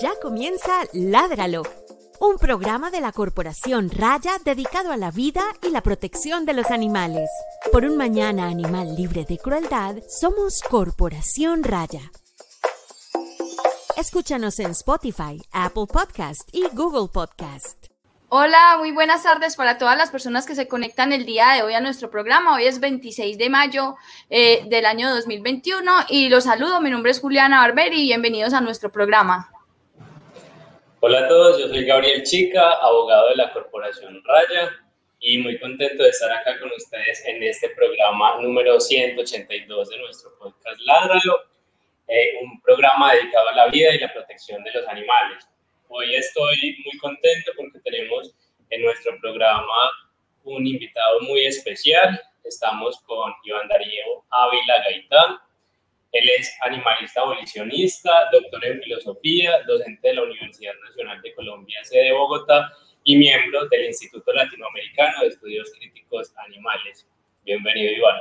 Ya comienza Ládralo, un programa de la Corporación Raya dedicado a la vida y la protección de los animales. Por un mañana animal libre de crueldad, somos Corporación Raya. Escúchanos en Spotify, Apple Podcast y Google Podcast. Hola, muy buenas tardes para todas las personas que se conectan el día de hoy a nuestro programa. Hoy es 26 de mayo eh, del año 2021 y los saludo. Mi nombre es Juliana Barberi y bienvenidos a nuestro programa. Hola a todos, yo soy Gabriel Chica, abogado de la Corporación Raya y muy contento de estar acá con ustedes en este programa número 182 de nuestro podcast Ládralo, eh, un programa dedicado a la vida y la protección de los animales. Hoy estoy muy contento porque tenemos en nuestro programa un invitado muy especial. Estamos con Iván Darío Ávila Gaitán, él es animalista abolicionista, doctor en filosofía, docente de la Universidad Nacional de Colombia, sede Bogotá, y miembro del Instituto Latinoamericano de Estudios Críticos Animales. Bienvenido, Iván.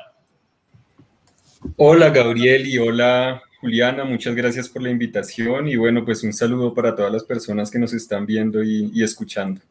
Hola, Gabriel, y hola, Juliana. Muchas gracias por la invitación. Y bueno, pues un saludo para todas las personas que nos están viendo y, escuchando.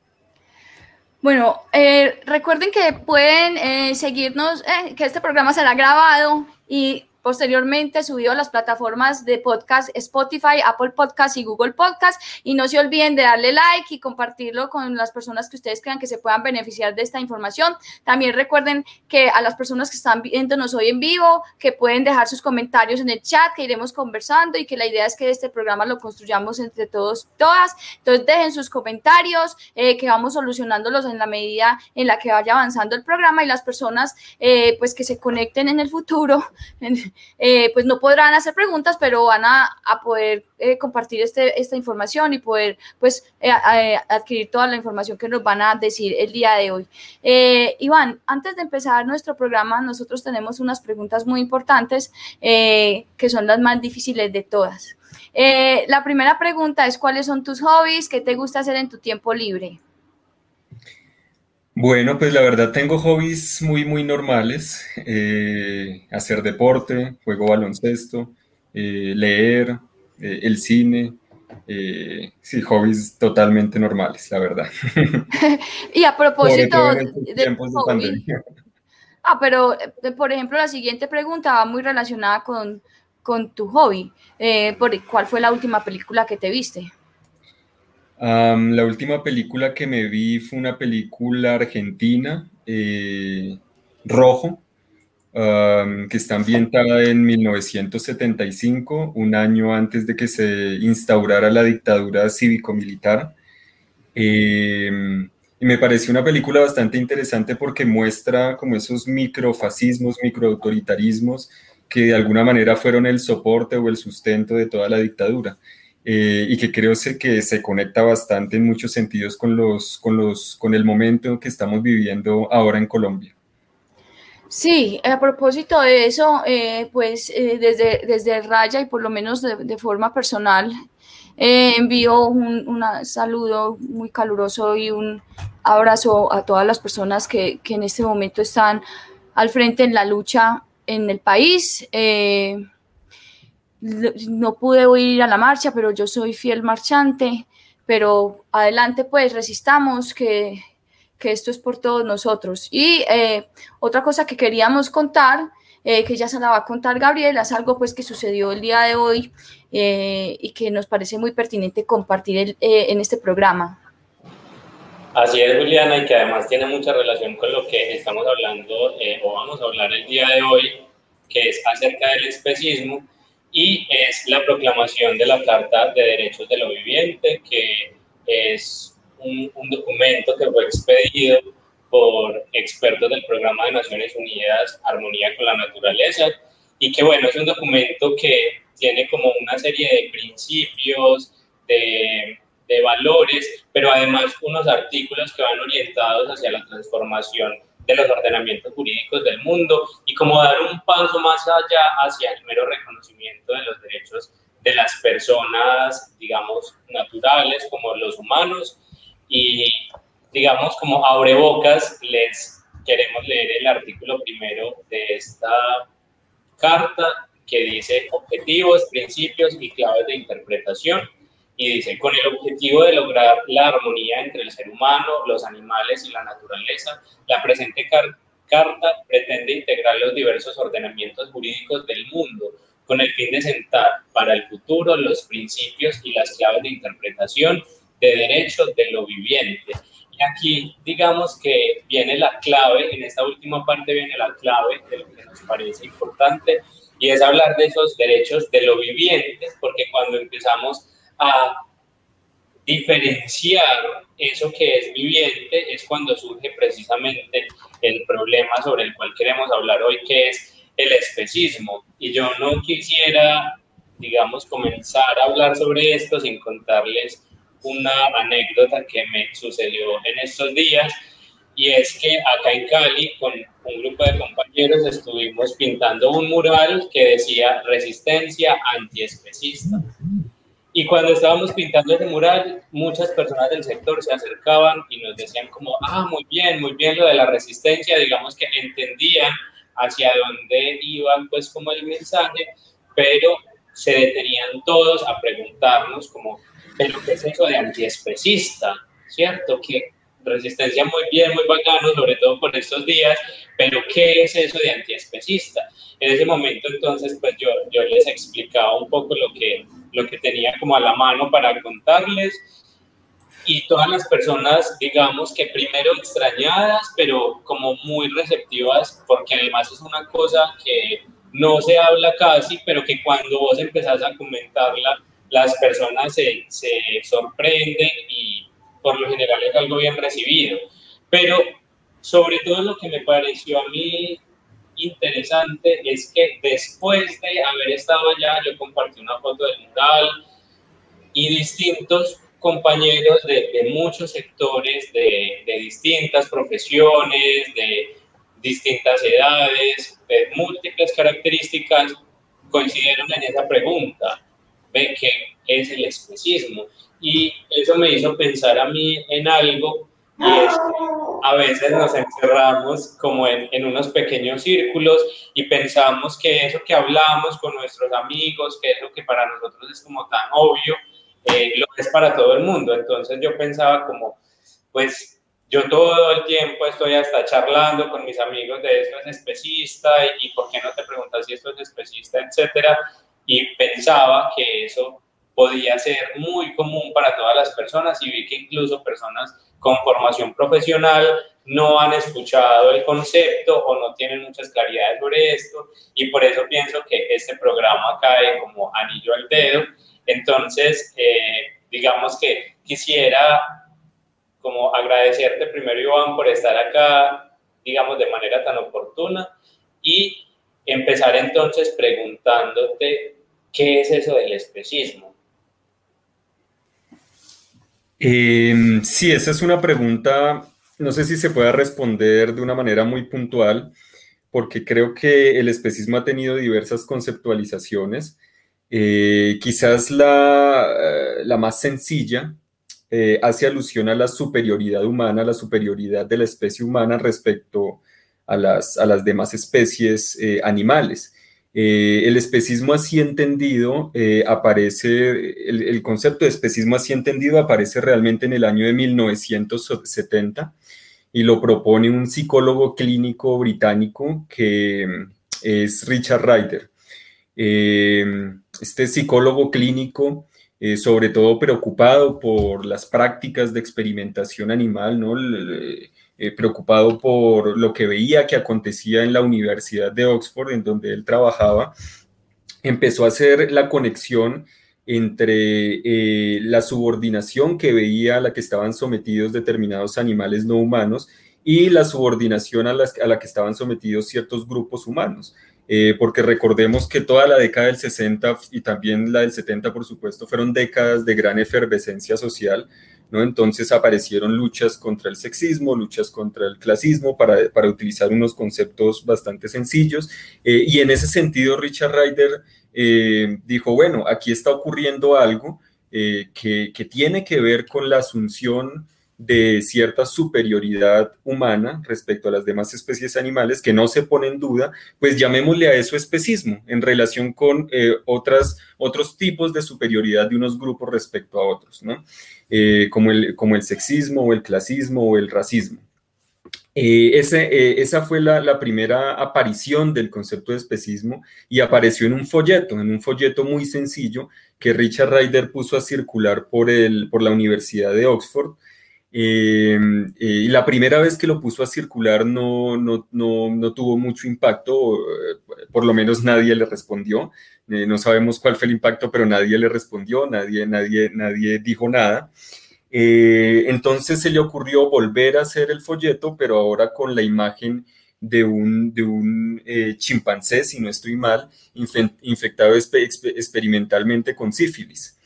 Bueno, eh, recuerden que pueden eh, seguirnos, eh, que este programa será grabado y posteriormente subido a las plataformas de podcast Spotify, Apple Podcast y Google Podcast. Y no se olviden de darle like y compartirlo con las personas que ustedes crean que se puedan beneficiar de esta información. También recuerden que a las personas que están viéndonos hoy en vivo, que pueden dejar sus comentarios en el chat, que iremos conversando y que la idea es que este programa lo construyamos entre todos, todas. Entonces dejen sus comentarios, eh, que vamos solucionándolos en la medida en la que vaya avanzando el programa y las personas eh, pues que se conecten en el futuro. Eh, pues no podrán hacer preguntas, pero van a, poder eh, compartir este, esta información y poder pues eh, adquirir toda la información que nos van a decir el día de hoy. Iván, antes de empezar nuestro programa, nosotros tenemos unas preguntas muy importantes que son las más difíciles de todas. la primera pregunta es, ¿cuáles son tus hobbies? ¿Qué te gusta hacer en tu tiempo libre? Bueno, pues la verdad tengo hobbies muy, muy normales. Eh, hacer deporte, juego baloncesto, eh, leer, eh, el cine. sí, hobbies totalmente normales, la verdad. y a propósito de, Ah, pero por ejemplo, la siguiente pregunta va muy relacionada con, con tu hobby. ¿Cuál fue la última película que te viste? La última película que me vi fue una película argentina, eh, Rojo, que está ambientada en 1975, un año antes de que se instaurara la dictadura cívico-militar. Em, y me pareció una película bastante interesante porque muestra como esos microfascismos, microautoritarismos que de alguna manera fueron el soporte o el sustento de toda la dictadura. Eh, y que creo que se conecta bastante en muchos sentidos con, los, con, los, con el momento que estamos viviendo ahora en Colombia. Sí, a propósito de eso, eh, pues eh, desde, desde Raya y por lo menos de, forma personal, envío un, un, saludo muy caluroso y un abrazo a todas las personas que, que, en este momento están al frente en la lucha en el país no pude ir a la marcha, pero yo soy fiel marchante, pero adelante pues resistamos, que, esto es por todos nosotros. Y eh, otra cosa que queríamos contar, eh, que ya se la va a contar Gabriela, es algo pues que sucedió el día de hoy eh, y que nos parece muy pertinente compartir en este programa. Así es, Juliana, y que además tiene mucha relación con lo que estamos hablando o vamos a hablar el día de hoy, que es acerca del especismo y es la proclamación de la Carta de Derechos de lo Viviente, que es un, documento que fue expedido por expertos del Programa de Naciones Unidas Armonía con la Naturaleza y que bueno, es un documento que tiene como una serie de principios, de, de valores, pero además unos artículos que van orientados hacia la transformación de los ordenamientos jurídicos del mundo y como dar un paso más allá hacia el mero reconocimiento de los derechos de las personas, digamos, naturales como los humanos y, digamos, como abre bocas, les queremos leer el artículo primero de esta carta que dice objetivos, principios y claves de interpretación y dice, con el objetivo de lograr la armonía entre el ser humano, los animales y la naturaleza, la presente carta pretende integrar los diversos ordenamientos jurídicos del mundo con el fin de sentar para el futuro los principios y las claves de interpretación de derechos de lo viviente. Y aquí digamos que viene la clave, en esta última parte viene la clave de lo que nos parece importante, y es hablar de esos derechos de lo viviente, porque cuando empezamos a diferenciar eso que es viviente es cuando surge precisamente el problema sobre el cual queremos hablar hoy, que es el especismo. Y yo no quisiera, digamos, comenzar a hablar sobre esto sin contarles una anécdota que me sucedió en estos días. Y es que acá en Cali, con un grupo de compañeros, estuvimos pintando un mural que decía resistencia antiespecista. Y cuando estábamos pintando ese mural, muchas personas del sector se acercaban y nos decían como, ah, muy bien, muy bien lo de la resistencia, digamos que entendían hacia dónde iban pues como el mensaje, pero se detenían todos a preguntarnos como, pero ¿qué es eso de antiespecista? ¿Cierto? Que resistencia muy bien, muy bacano, sobre todo por estos días, pero ¿qué es eso de antiespecista? En ese momento entonces pues yo, yo les explicaba un poco lo que, lo que tenía como a la mano para contarles y todas las personas, digamos que primero extrañadas, pero como muy receptivas, porque además es una cosa que no se habla casi, pero que cuando vos empezás a comentarla, las personas se, se sorprenden y por lo general es algo bien recibido. Pero sobre todo lo que me pareció a mí interesante es que después de haber estado allá, yo compartí una foto del mural y distintos compañeros de, muchos sectores, de, de, distintas profesiones, de distintas edades, de múltiples características, coincidieron en esa pregunta, ¿ve qué es el especismo? Y eso me hizo pensar a mí en algo y es que a veces nos encerramos como en, en, unos pequeños círculos y pensamos que eso que hablamos con nuestros amigos, que es lo que para nosotros es como tan obvio, eh, lo es para todo el mundo. Entonces yo pensaba como, pues yo todo el tiempo estoy hasta charlando con mis amigos de esto es especista y, y por qué no te preguntas si esto es especista, etcétera. Y pensaba que eso podía ser muy común para todas las personas y vi que incluso personas con formación profesional no han escuchado el concepto o no tienen muchas claridades sobre esto y por eso pienso que este programa cae como anillo al dedo. Entonces, eh, digamos que quisiera como agradecerte primero, Iván, por estar acá, digamos, de manera tan oportuna y empezar entonces preguntándote qué es eso del especismo. Eh, sí, esa es una pregunta, no sé si se pueda responder de una manera muy puntual, porque creo que el especismo ha tenido diversas conceptualizaciones. Eh, quizás la, eh, la, más sencilla eh, hace alusión a la superioridad humana, la superioridad de la especie humana respecto a las, a las demás especies eh, animales. Eh, el especismo así entendido eh, aparece, el, concepto de especismo así entendido aparece realmente en el año de 1970 y lo propone un psicólogo clínico británico que mm, es Richard Ryder. Eh, este psicólogo clínico, sobre todo preocupado por las prácticas de experimentación animal, ¿no? Eh, preocupado por lo que veía que acontecía en la Universidad de Oxford, en donde él trabajaba, empezó a hacer la conexión entre eh, la subordinación que veía a la que estaban sometidos determinados animales no humanos y la subordinación a, a la que estaban sometidos ciertos grupos humanos. Eh, porque recordemos que toda la década del 60 y también la del 70, por supuesto, fueron décadas de gran efervescencia social, entonces aparecieron luchas contra el sexismo, luchas contra el clasismo, para, para utilizar unos conceptos bastante sencillos. Eh, y en ese sentido, Richard Ryder eh, dijo, bueno, aquí está ocurriendo algo eh, que, que, tiene que ver con la asunción de cierta superioridad humana respecto a las demás especies animales que no se pone en duda, pues llamémosle a eso especismo en relación con eh, otras, otros tipos de superioridad de unos grupos respecto a otros, ¿no? Eh, como, el, como el sexismo o el clasismo o el racismo. Eh, ese, esa fue la, la, primera aparición del concepto de especismo y apareció en un folleto, en un folleto muy sencillo que Richard Ryder puso a circular por, el, por la Universidad de Oxford Em, eh, y la primera vez que lo puso a circular no, no, no, no tuvo mucho impacto, eh, por lo menos nadie le respondió. Eh, no sabemos cuál fue el impacto, pero nadie le respondió, nadie, nadie, nadie dijo nada. entonces se le ocurrió volver a hacer el folleto, pero ahora con la imagen de un, de un chimpancé, si no estoy mal, infectado experimentalmente con sífilis.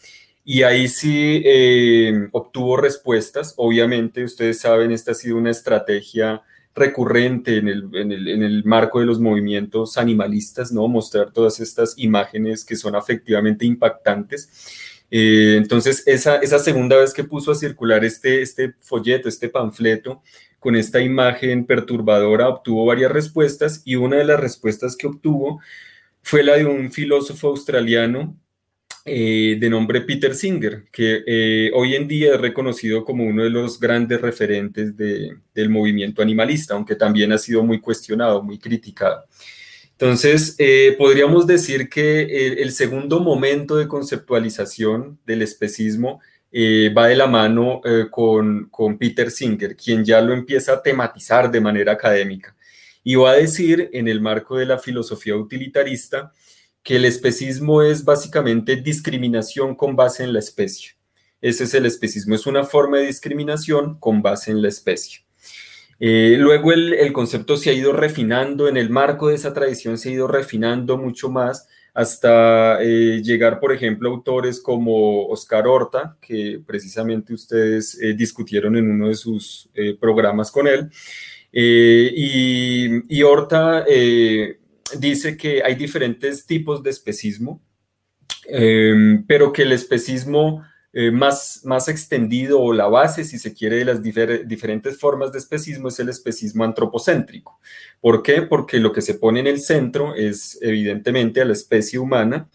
Y ahí sí eh, obtuvo respuestas. Obviamente, ustedes saben, esta ha sido una estrategia recurrente en el, en el, en el marco de los movimientos animalistas, ¿no? Mostrar todas estas imágenes que son afectivamente impactantes. Eh, entonces, esa, esa segunda vez que puso a circular este, este folleto, este panfleto, con esta imagen perturbadora, obtuvo varias respuestas y una de las respuestas que obtuvo fue la de un filósofo australiano eh, de nombre Peter Singer, que eh, hoy en día es reconocido como uno de los grandes referentes del movimiento animalista, aunque también ha sido muy cuestionado, muy criticado. Entonces, eh, podríamos decir que el, segundo momento de conceptualización del especismo va de la mano con, con Peter Singer, quien ya lo empieza a tematizar de manera académica y va a decir en el marco de la filosofía utilitarista, que el especismo es básicamente discriminación con base en la especie. Ese es el especismo, es una forma de discriminación con base en la especie. Eh, luego el, concepto se ha ido refinando, en el marco de esa tradición se ha ido refinando mucho más hasta eh, llegar, por ejemplo, a autores como Oscar Horta, que precisamente ustedes eh, discutieron en uno de sus programas con él. y, Horta dice que hay diferentes tipos de especismo, em, pero que el especismo eh, más, más extendido o la base, si se quiere, de las diferentes formas de especismo es el especismo antropocéntrico. ¿Por qué? Porque lo que se pone en el centro es evidentemente a la especie humana.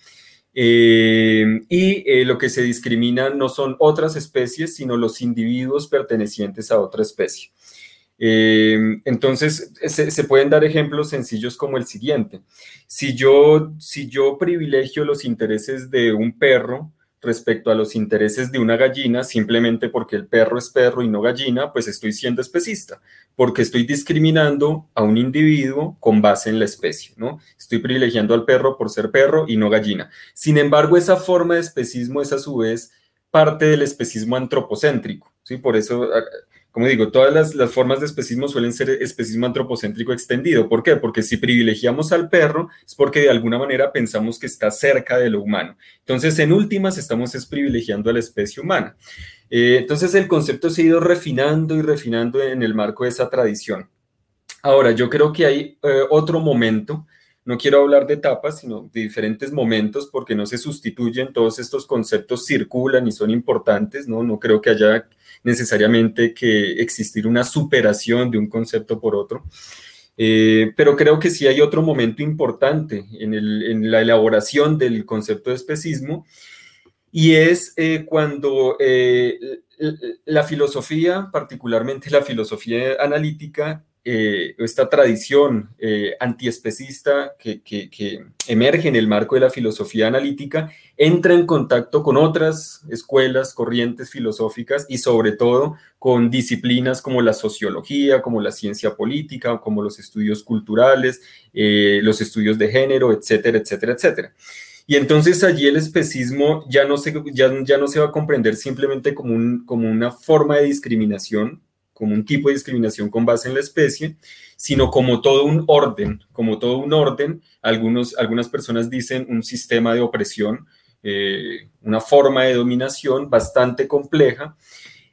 Em, y eh, lo que se discrimina no son otras especies, sino los individuos pertenecientes a otra especie. Eh, entonces, se, pueden dar ejemplos sencillos como el siguiente. Si yo, si yo privilegio los intereses de un perro respecto a los intereses de una gallina, simplemente porque el perro es perro y no gallina, pues estoy siendo especista, porque estoy discriminando a un individuo con base en la especie, ¿no? Estoy privilegiando al perro por ser perro y no gallina. Sin embargo, esa forma de especismo es a su vez parte del especismo antropocéntrico, ¿sí? Por eso como digo, todas las, formas de especismo suelen ser especismo antropocéntrico extendido. ¿Por qué? Porque si privilegiamos al perro es porque de alguna manera pensamos que está cerca de lo humano. Entonces, en últimas, estamos es privilegiando a la especie humana. Eh, entonces, el concepto se ha ido refinando y refinando en el marco de esa tradición. Ahora, yo creo que hay eh, otro momento no quiero hablar de etapas, sino de diferentes momentos, porque no se sustituyen, todos estos conceptos circulan y son importantes, ¿no? No creo que haya necesariamente que existir una superación de un concepto por otro. Eh, pero creo que sí hay otro momento importante en, la elaboración del concepto de especismo, y es eh, cuando eh, la filosofía, particularmente la filosofía analítica, eh, esta tradición eh, antiespecista que, emerge en el marco de la filosofía analítica entra en contacto con otras escuelas, corrientes filosóficas y sobre todo con disciplinas como la sociología, como la ciencia política, como los estudios culturales, eh, los estudios de género, etcétera, etcétera, etcétera. Y entonces allí el especismo ya no se, ya, ya no se va a comprender simplemente como, un, como una forma de discriminación, como un tipo de discriminación con base en la especie, sino como todo un orden, como todo un orden. Algunos, algunas personas dicen un sistema de opresión, eh, una forma de dominación bastante compleja,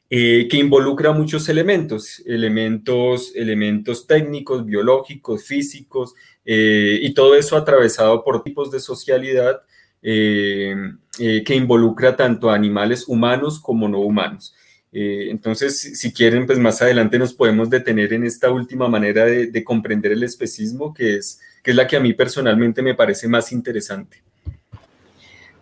eh, que involucra muchos elementos, elementos, elementos técnicos, biológicos, físicos, eh, y todo eso atravesado por tipos de socialidad que involucra tanto a animales humanos como no humanos. Eh, entonces, si quieren, pues más adelante nos podemos detener en esta última manera de, comprender el especismo, que es, que es la que a mí personalmente me parece más interesante.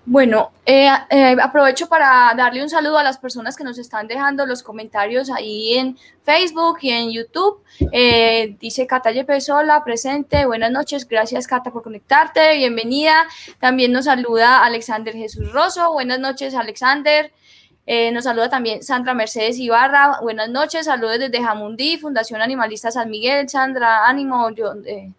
Bueno, eh, eh, aprovecho para darle un saludo a las personas que nos están dejando los comentarios ahí en Facebook y en YouTube. Eh, dice Cata Yepesola, presente. Buenas noches, gracias Cata por conectarte, bienvenida. También nos saluda Alexander Jesús Rosso. Buenas noches, Alexander. Nos saluda también Sandra Mercedes Ibarra. Buenas noches, saludos desde Jamundí, Fundación Animalista San Miguel. Sandra, ánimo. Yo, eh,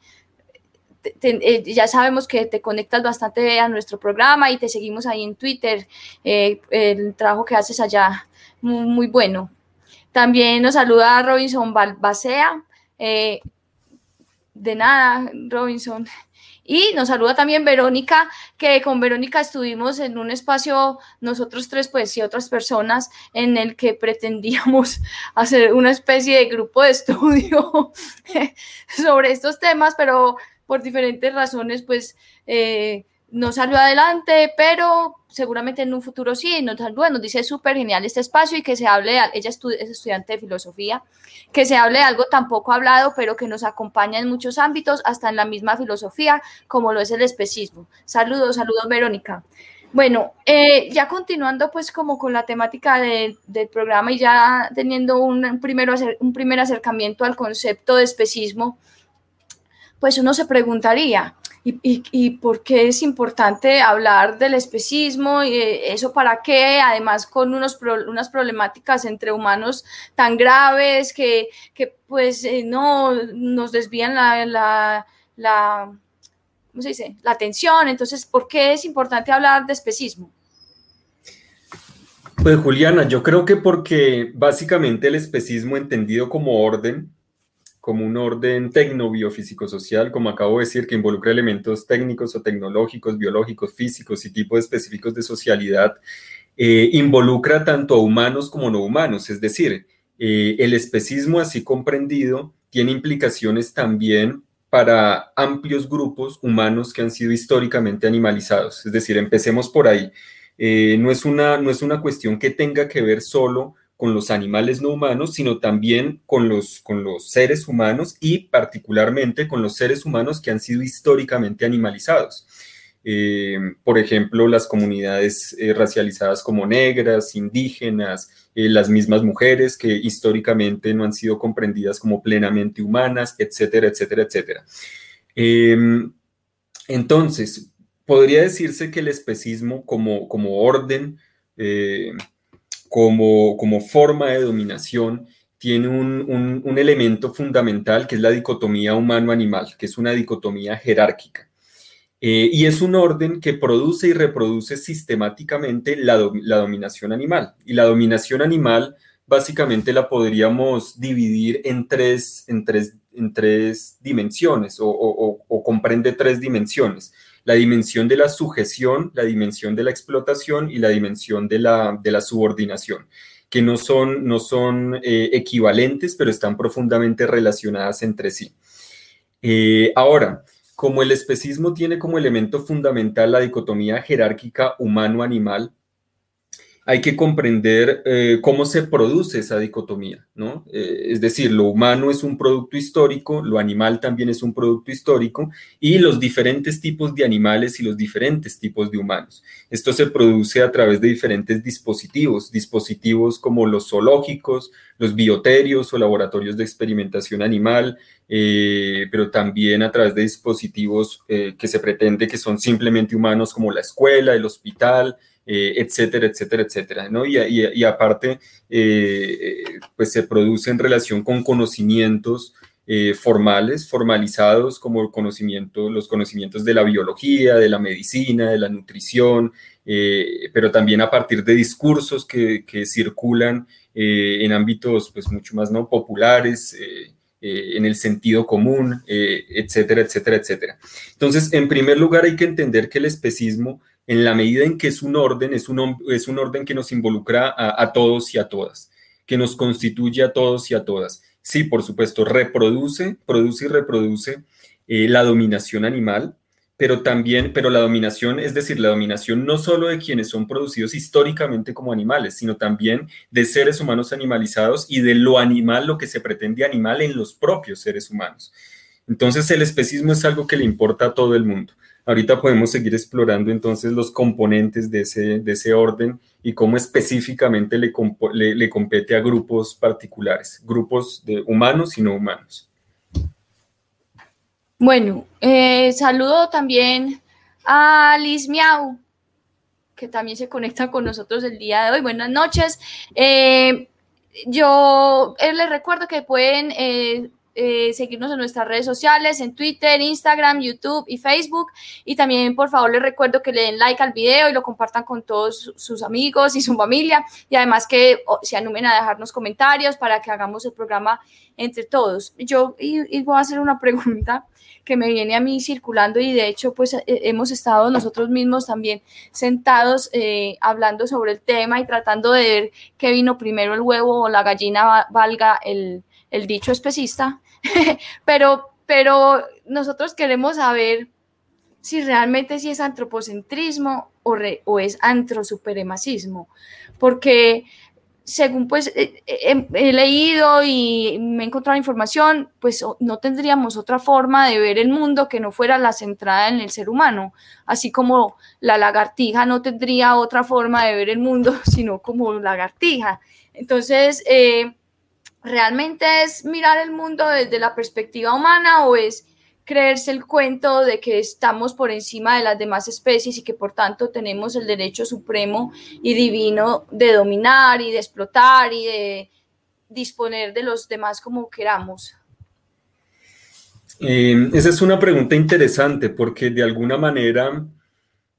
ya sabemos que te conectas bastante a nuestro programa y te seguimos ahí en Twitter. Eh, el trabajo que haces allá, muy, bueno. También nos saluda Robinson Balbacea. Eh, de nada, Robinson. Y nos saluda también Verónica, que con Verónica estuvimos en un espacio, nosotros tres, pues, y otras personas, en el que pretendíamos hacer una especie de grupo de estudio sobre estos temas, pero por diferentes razones, pues eh, no salió adelante, pero seguramente en un futuro sí, nos saluda, nos dice súper genial este espacio y que se hable, ella es estudiante de filosofía, que se hable de algo tan poco hablado, pero que nos acompaña en muchos ámbitos, hasta en la misma filosofía, como lo es el especismo. Saludos, saludos, Verónica. Bueno, eh, ya continuando pues como con la temática del programa y ya teniendo un, primero, un primer acercamiento al concepto de especismo, pues uno se preguntaría, ¿y, por qué es importante hablar del especismo? ¿Y ¿Eso para qué? Además con unos unas problemáticas entre humanos tan graves que, pues eh, no nos desvían la, la, ¿cómo se dice? la atención. Entonces, ¿por qué es importante hablar de especismo? Pues Juliana, yo creo que porque básicamente el especismo entendido como orden como un orden tecno-biofísico-social, como acabo de decir, que involucra elementos técnicos o tecnológicos, biológicos, físicos y tipos específicos de socialidad, eh, involucra tanto a humanos como no humanos. Es decir, eh, el especismo así comprendido tiene implicaciones también para amplios grupos humanos que han sido históricamente animalizados. Es decir, empecemos por ahí. Eh, no, es una, no es una cuestión que tenga que ver solo con los animales no humanos, sino también con los, con los seres humanos y particularmente con los seres humanos que han sido históricamente animalizados. Eh, por ejemplo, las comunidades eh, racializadas como negras, indígenas, eh, las mismas mujeres que históricamente no han sido comprendidas como plenamente humanas, etcétera, etcétera, etcétera. Em, entonces, podría decirse que el especismo como, como orden como, forma de dominación tiene un, elemento fundamental que es la dicotomía humano-animal, que es una dicotomía jerárquica. Eh, y es un orden que produce y reproduce sistemáticamente la, dominación animal. Y la dominación animal básicamente la podríamos dividir en tres, en tres, en tres dimensiones o comprende tres dimensiones la dimensión de la sujeción, la dimensión de la explotación y la dimensión de la, de la subordinación, que no son, no son eh, equivalentes, pero están profundamente relacionadas entre sí. Eh, ahora, como el especismo tiene como elemento fundamental la dicotomía jerárquica humano-animal, hay que comprender eh, cómo se produce esa dicotomía, ¿no? Eh, es decir, lo humano es un producto histórico, lo animal también es un producto histórico y los diferentes tipos de animales y los diferentes tipos de humanos. Esto se produce a través de diferentes dispositivos, dispositivos como los zoológicos, los bioterios o laboratorios de experimentación animal, eh, pero también a través de dispositivos que se pretende que son simplemente humanos como la escuela, el hospital, eh, etcétera, etcétera, etcétera, ¿no? Y, aparte, eh, pues se produce en relación con conocimientos eh, formales, formalizados, como conocimiento, los conocimientos de la biología, de la medicina, de la nutrición, pero también a partir de discursos que, circulan en ámbitos, pues, mucho más, ¿no? Populares, en el sentido común, etcétera, etcétera, etcétera. Entonces, en primer lugar, hay que entender que el especismo en la medida en que es un orden, es un, es un orden que nos involucra a, todos y a todas, que nos constituye a todos y a todas. Sí, por supuesto, reproduce, produce y reproduce eh, la dominación animal, pero también, pero la dominación, es decir, la dominación no solo de quienes son producidos históricamente como animales, sino también de seres humanos animalizados y de lo animal, lo que se pretende animal en los propios seres humanos. Entonces el especismo es algo que le importa a todo el mundo. Ahorita podemos seguir explorando entonces los componentes de ese, de ese orden y cómo específicamente le, le, compete a grupos particulares, grupos de humanos y no humanos. Bueno, eh, saludo también a Liz Miau, que también se conecta con nosotros el día de hoy. Buenas noches. Eh, yo eh, les recuerdo que pueden seguirnos en nuestras redes sociales, en Twitter, Instagram, YouTube y Facebook. Y también, por favor, les recuerdo que le den like al video y lo compartan con todos sus amigos y su familia. Y además que se animen a dejarnos comentarios para que hagamos el programa entre todos. Yo y, voy a hacer una pregunta que me viene a mí circulando y de hecho pues eh, hemos estado nosotros mismos también sentados eh, hablando sobre el tema y tratando de ver qué vino primero el huevo o la gallina valga el dicho especista pero, pero nosotros queremos saber si realmente si es antropocentrismo o, o es antrosupremacismo, porque según pues he, leído y me he encontrado información, pues no tendríamos otra forma de ver el mundo que no fuera la centrada en el ser humano, así como la lagartija no tendría otra forma de ver el mundo sino como lagartija. Entonces, eh, ¿realmente es mirar el mundo desde la perspectiva humana o es creerse el cuento de que estamos por encima de las demás especies y que por tanto tenemos el derecho supremo y divino de dominar y de explotar y de disponer de los demás como queramos? Eh, esa es una pregunta interesante porque de alguna manera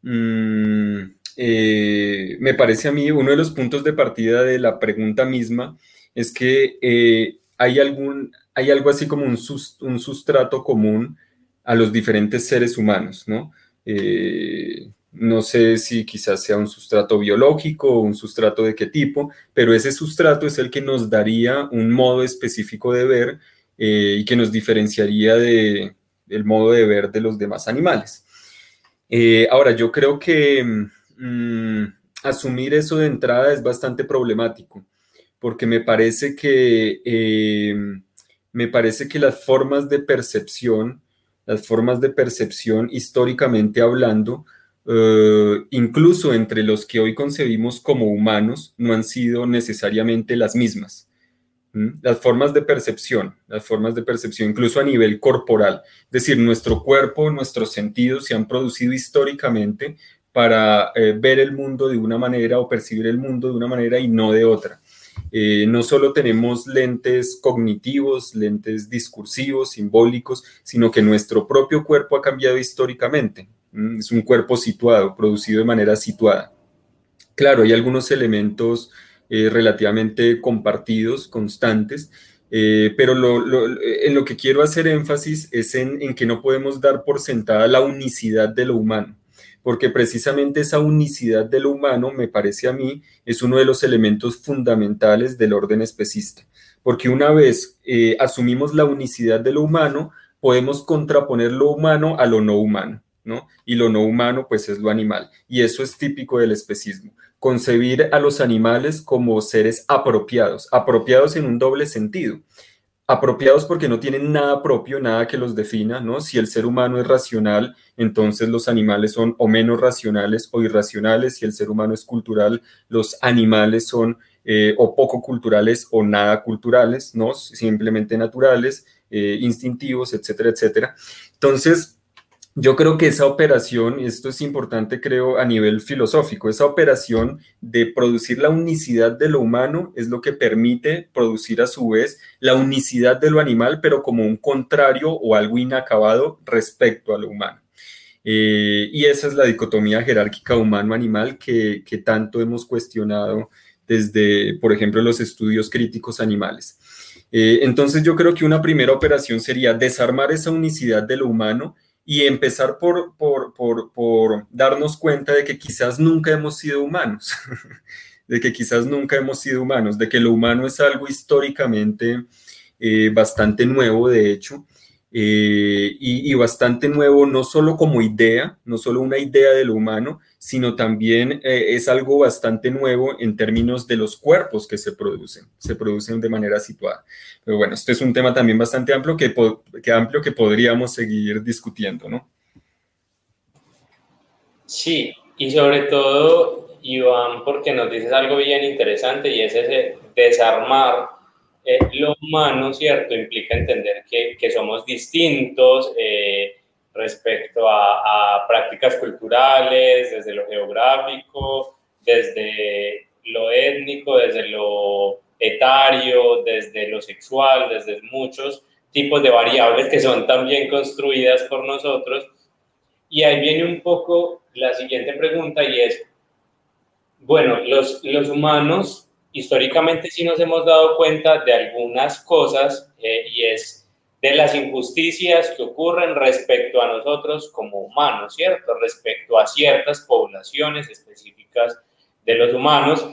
mm, eh, me parece a mí uno de los puntos de partida de la pregunta misma es que eh, hay, algún, hay algo así como un, sustrato común a los diferentes seres humanos, ¿no? Eh, no sé si quizás sea un sustrato biológico o un sustrato de qué tipo, pero ese sustrato es el que nos daría un modo específico de ver eh, y que nos diferenciaría de, del modo de ver de los demás animales. ahora, yo creo que mm, asumir eso de entrada es bastante problemático porque me parece que, eh, me parece que las formas de percepción, las formas de percepción históricamente hablando, eh, incluso entre los que hoy concebimos como humanos, no han sido necesariamente las mismas. Las formas de percepción, las formas de percepción, incluso a nivel corporal, es decir, nuestro cuerpo, nuestros sentidos se han producido históricamente para eh, ver el mundo de una manera o percibir el mundo de una manera y no de otra. Eh, no solo tenemos lentes cognitivos, lentes discursivos, simbólicos, sino que nuestro propio cuerpo ha cambiado históricamente. Mm, es un cuerpo situado, producido de manera situada. Claro, hay algunos elementos eh, relativamente compartidos, constantes, eh, pero en lo que quiero hacer énfasis es en que no podemos dar por sentada la unicidad de lo humano porque precisamente esa unicidad de lo humano, me parece a mí, es uno de los elementos fundamentales del orden especista, porque una vez eh, asumimos la unicidad de lo humano, podemos contraponer lo humano a lo no humano, ¿no? Y lo no humano, pues es lo animal, y eso es típico del especismo, concebir a los animales como seres apropiados, apropiados en un doble sentido apropiados porque no tienen nada propio, nada que los defina, ¿no? Si el ser humano es racional, entonces los animales son o menos racionales o irracionales, si el ser humano es cultural, los animales son eh, o poco culturales o nada culturales, ¿no? Simplemente naturales, eh, instintivos, etcétera, etcétera. Entonces, yo creo que esa operación, esto es importante creo a nivel filosófico, esa operación de producir la unicidad de lo humano es lo que permite producir a su vez la unicidad de lo animal, pero como un contrario o algo inacabado respecto a lo humano. Eh, y esa es la dicotomía jerárquica humano-animal que, tanto hemos cuestionado desde, por ejemplo, los estudios críticos animales. Eh, entonces yo creo que una primera operación sería desarmar esa unicidad de lo humano y empezar por, por, darnos cuenta de que quizás nunca hemos sido humanos, de que quizás nunca hemos sido humanos, de que lo humano es algo históricamente eh, bastante nuevo, de hecho, eh, y, bastante nuevo, no solo como idea, no solo una idea de lo humano, sino también eh, es algo bastante nuevo en términos de los cuerpos que se producen, se producen de manera situada. Pero bueno, este es un tema también bastante amplio que, amplio que podríamos seguir discutiendo, ¿no? Sí, y sobre todo, Iván, porque nos dices algo bien interesante y es ese desarmar eh, lo humano, ¿cierto? Implica entender que, que somos distintos eh, respecto a, prácticas culturales, desde lo geográfico, desde lo étnico, desde lo etario, desde lo sexual, desde muchos tipos de variables que son también construidas por nosotros. Y ahí viene un poco la siguiente pregunta y es, bueno, los, los humanos históricamente sí nos hemos dado cuenta de algunas cosas eh, y es de las injusticias que ocurren respecto a nosotros como humanos, ¿cierto? Respecto a ciertas poblaciones específicas de los humanos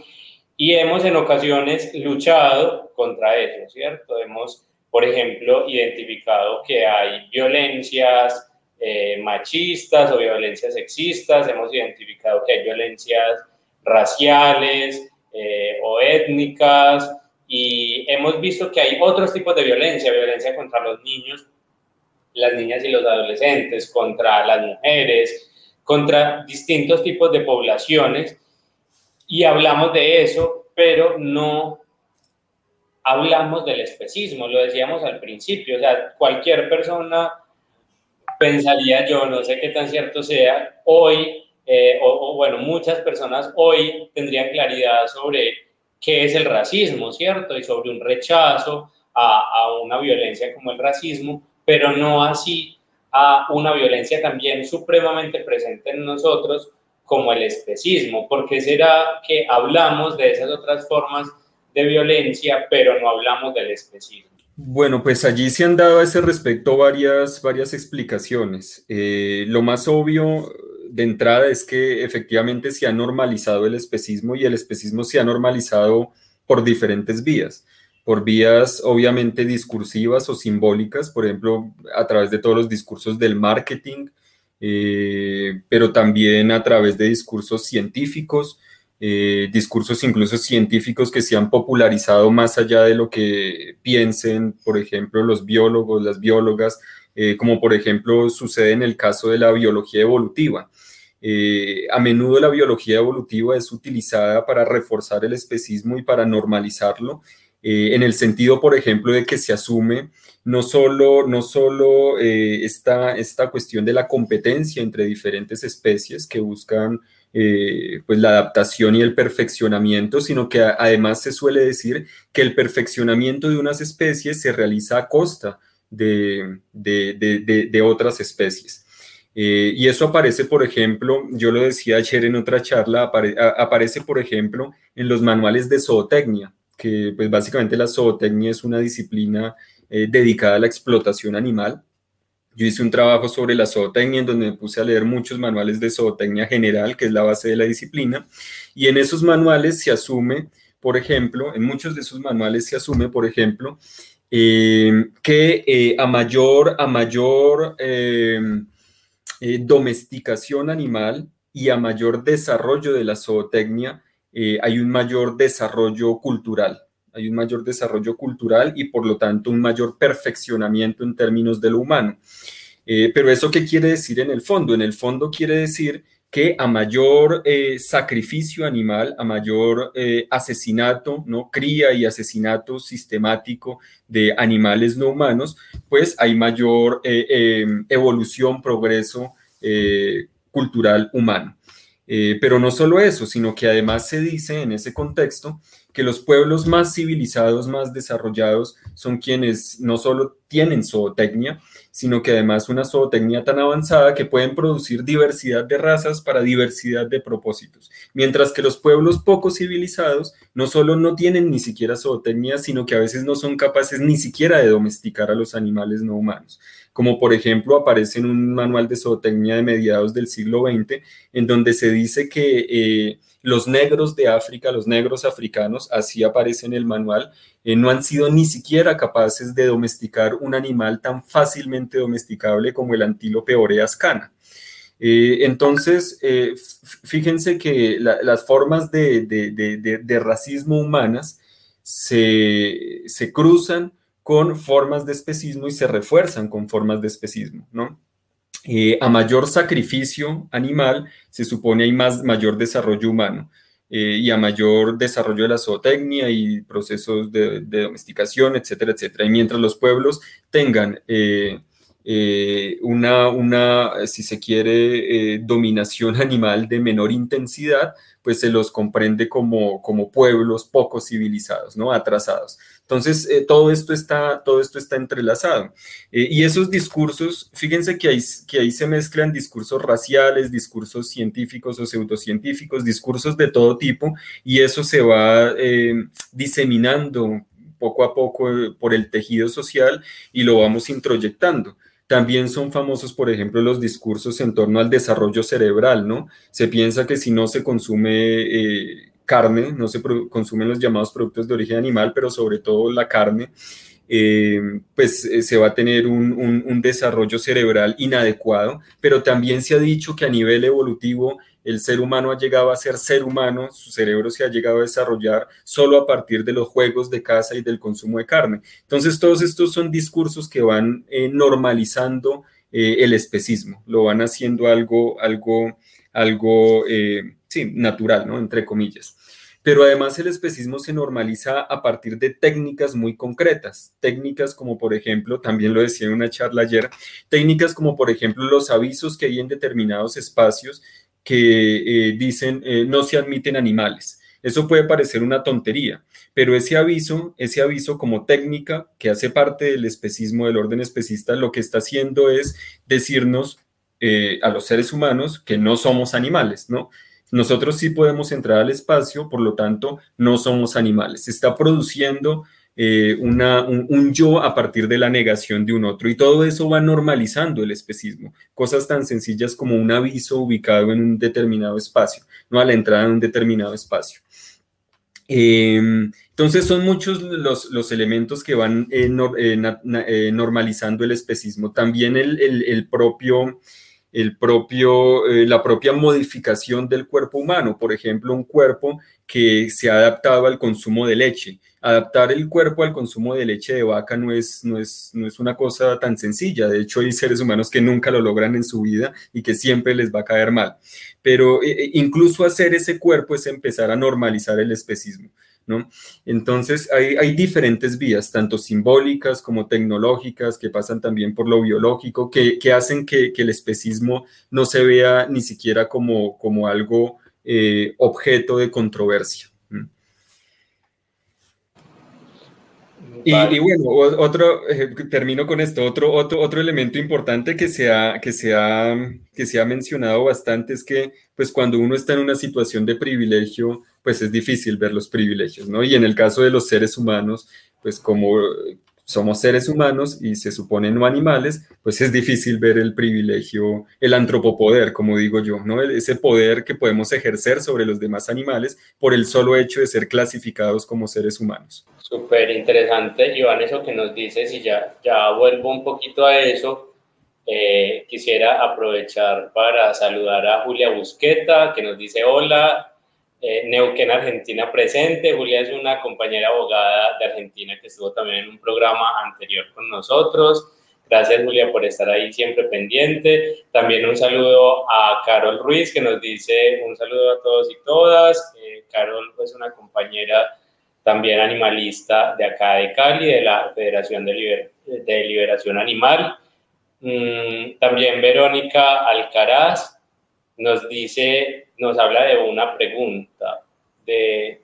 y hemos en ocasiones luchado contra eso, ¿cierto? Hemos, por ejemplo, identificado que hay violencias eh, machistas o violencias sexistas, hemos identificado que hay violencias raciales, eh, o étnicas, y hemos visto que hay otros tipos de violencia, violencia contra los niños, las niñas y los adolescentes, contra las mujeres, contra distintos tipos de poblaciones, y hablamos de eso, pero no hablamos del especismo, lo decíamos al principio, o sea, cualquier persona pensaría yo, no sé qué tan cierto sea, hoy eh, o, bueno, muchas personas hoy tendrían claridad sobre qué es el racismo, ¿cierto? Y sobre un rechazo a, a una violencia como el racismo, pero no así a una violencia también supremamente presente en nosotros como el especismo. ¿Por qué será que hablamos de esas otras formas de violencia, pero no hablamos del especismo? Bueno, pues allí se han dado a ese respecto varias, varias explicaciones. Eh, lo más obvio de entrada es que efectivamente se ha normalizado el especismo y el especismo se ha normalizado por diferentes vías, por vías obviamente discursivas o simbólicas, por ejemplo, a través de todos los discursos del marketing, eh, pero también a través de discursos científicos, eh, discursos incluso científicos que se han popularizado más allá de lo que piensen, por ejemplo, los biólogos, las biólogas, eh, como por ejemplo sucede en el caso de la biología evolutiva. Eh, a menudo la biología evolutiva es utilizada para reforzar el especismo y para normalizarlo, eh, en el sentido, por ejemplo, de que se asume no solo, no solo esta, esta, cuestión de la competencia entre diferentes especies que buscan pues la adaptación y el perfeccionamiento, sino que además se suele decir que el perfeccionamiento de unas especies se realiza a costa de, de otras especies. Eh, y eso aparece, por ejemplo, yo lo decía ayer en otra charla, aparece, por ejemplo, en los manuales de zootecnia, que pues básicamente la zootecnia es una disciplina eh, dedicada a la explotación animal. Yo hice un trabajo sobre la zootecnia en donde me puse a leer muchos manuales de zootecnia general, que es la base de la disciplina, y en esos manuales se asume, por ejemplo, en muchos de esos manuales se asume, por ejemplo, eh, que a mayor, a mayor eh, domesticación animal y a mayor desarrollo de la zootecnia, eh, hay un mayor desarrollo cultural. Hay un mayor desarrollo cultural y por lo tanto un mayor perfeccionamiento en términos de lo humano. Eh, pero eso qué quiere decir en el fondo? En el fondo quiere decir que a mayor sacrificio animal, a mayor asesinato, ¿no? cría y asesinato sistemático de animales no humanos, pues hay mayor evolución, progreso eh, cultural humano. Eh, pero no solo eso, sino que además se dice en ese contexto que los pueblos más civilizados, más desarrollados, son quienes no solo tienen zootecnia, sino que además una zootecnia tan avanzada que pueden producir diversidad de razas para diversidad de propósitos. Mientras que los pueblos poco civilizados no solo no tienen ni siquiera zootecnia, sino que a veces no son capaces ni siquiera de domesticar a los animales no humanos como por ejemplo aparece en un manual de zootecnia de mediados del siglo XX, en donde se dice que eh, los negros de África, los negros africanos, así aparece en el manual, eh, no han sido ni siquiera capaces de domesticar un animal tan fácilmente domesticable como el antílope Oreas cana. Eh, entonces, eh, fíjense que las formas de, racismo humanas se, se, cruzan con formas de especismo y se refuerzan con formas de especismo, ¿no? Eh, a mayor sacrificio animal, se supone hay más, mayor desarrollo humano. y a mayor desarrollo de la zootecnia y procesos de, domesticación, etcétera, etcétera. Y mientras los pueblos tengan eh, una, una, si se quiere, eh, dominación animal de menor intensidad, pues se los comprende como, como pueblos poco civilizados, ¿no? Atrasados. Entonces, eh, todo, esto está, todo esto está entrelazado. y esos discursos, fíjense que ahí, que ahí se mezclan discursos raciales, discursos científicos o pseudocientíficos, discursos de todo tipo, y eso se va diseminando poco a poco por el tejido social y lo vamos introyectando. También son famosos, por ejemplo, los discursos en torno al desarrollo cerebral, ¿no? Se piensa que si no se consume eh, carne, no se consumen los llamados productos de origen animal, pero sobre todo la carne, eh, pues eh, se va a tener un, un, desarrollo cerebral inadecuado, pero también se ha dicho que a nivel evolutivo el ser humano ha llegado a ser ser humano, su cerebro se ha llegado a desarrollar solo a partir de los juegos de caza y del consumo de carne. Entonces, todos estos son discursos que van eh, normalizando el especismo, lo van haciendo algo, algo, algo, sí, natural, ¿no? Entre comillas. Pero además el especismo se normaliza a partir de técnicas muy concretas, técnicas como por ejemplo, también lo decía en una charla ayer, técnicas como por ejemplo los avisos que hay en determinados espacios que eh, dicen eh, no se admiten animales. Eso puede parecer una tontería, pero ese aviso, ese aviso como técnica que hace parte del especismo del orden especista, lo que está haciendo es decirnos eh, a los seres humanos que no somos animales, ¿no? Nosotros sí podemos entrar al espacio, por lo tanto, no somos animales. Se está produciendo eh, un, yo a partir de la negación de un otro. Y todo eso va normalizando el especismo. Cosas tan sencillas como un aviso ubicado en un determinado espacio, no a la entrada en un determinado espacio. Em, entonces son muchos los, elementos que van eh, eh, normalizando el especismo. También el, propio el propio, la propia modificación del cuerpo humano, por ejemplo, un cuerpo que se ha adaptado al consumo de leche adaptar el cuerpo al consumo de leche de vaca no es, no es, no es una cosa tan sencilla. De hecho, hay seres humanos que nunca lo logran en su vida y que siempre les va a caer mal. Pero eh, eh, incluso hacer ese cuerpo es empezar a normalizar el especismo. ¿No? Entonces hay, hay, diferentes vías, tanto simbólicas como tecnológicas, que pasan también por lo biológico, que, que hacen que, que, el especismo no se vea ni siquiera como, como algo eh, objeto de controversia. Y, bueno, otro, eh, termino con esto, otro, otro, otro elemento importante que se, ha, que, se que se ha mencionado bastante es que pues cuando uno está en una situación de privilegio, pues es difícil ver los privilegios, ¿no? Y en el caso de los seres humanos, pues como somos seres humanos y se supone no animales, pues es difícil ver el privilegio, el antropopoder, como digo yo, ¿no? Ese poder que podemos ejercer sobre los demás animales por el solo hecho de ser clasificados como seres humanos. Súper interesante, Iván, eso que nos dices y ya, ya vuelvo un poquito a eso. Eh, quisiera aprovechar para saludar a Julia Busqueta, que nos dice hola, eh, Neuquén, Argentina presente. Julia es una compañera abogada de Argentina que estuvo también en un programa anterior con nosotros. Gracias, Julia, por estar ahí siempre pendiente. También un saludo a Carol Ruiz, que nos dice un saludo a todos y todas. Eh, Carol es pues, una compañera también animalista de acá de Cali, de la Federación de, de Liberación Animal. Mm, también Verónica Alcaraz nos dice nos habla de una pregunta, de,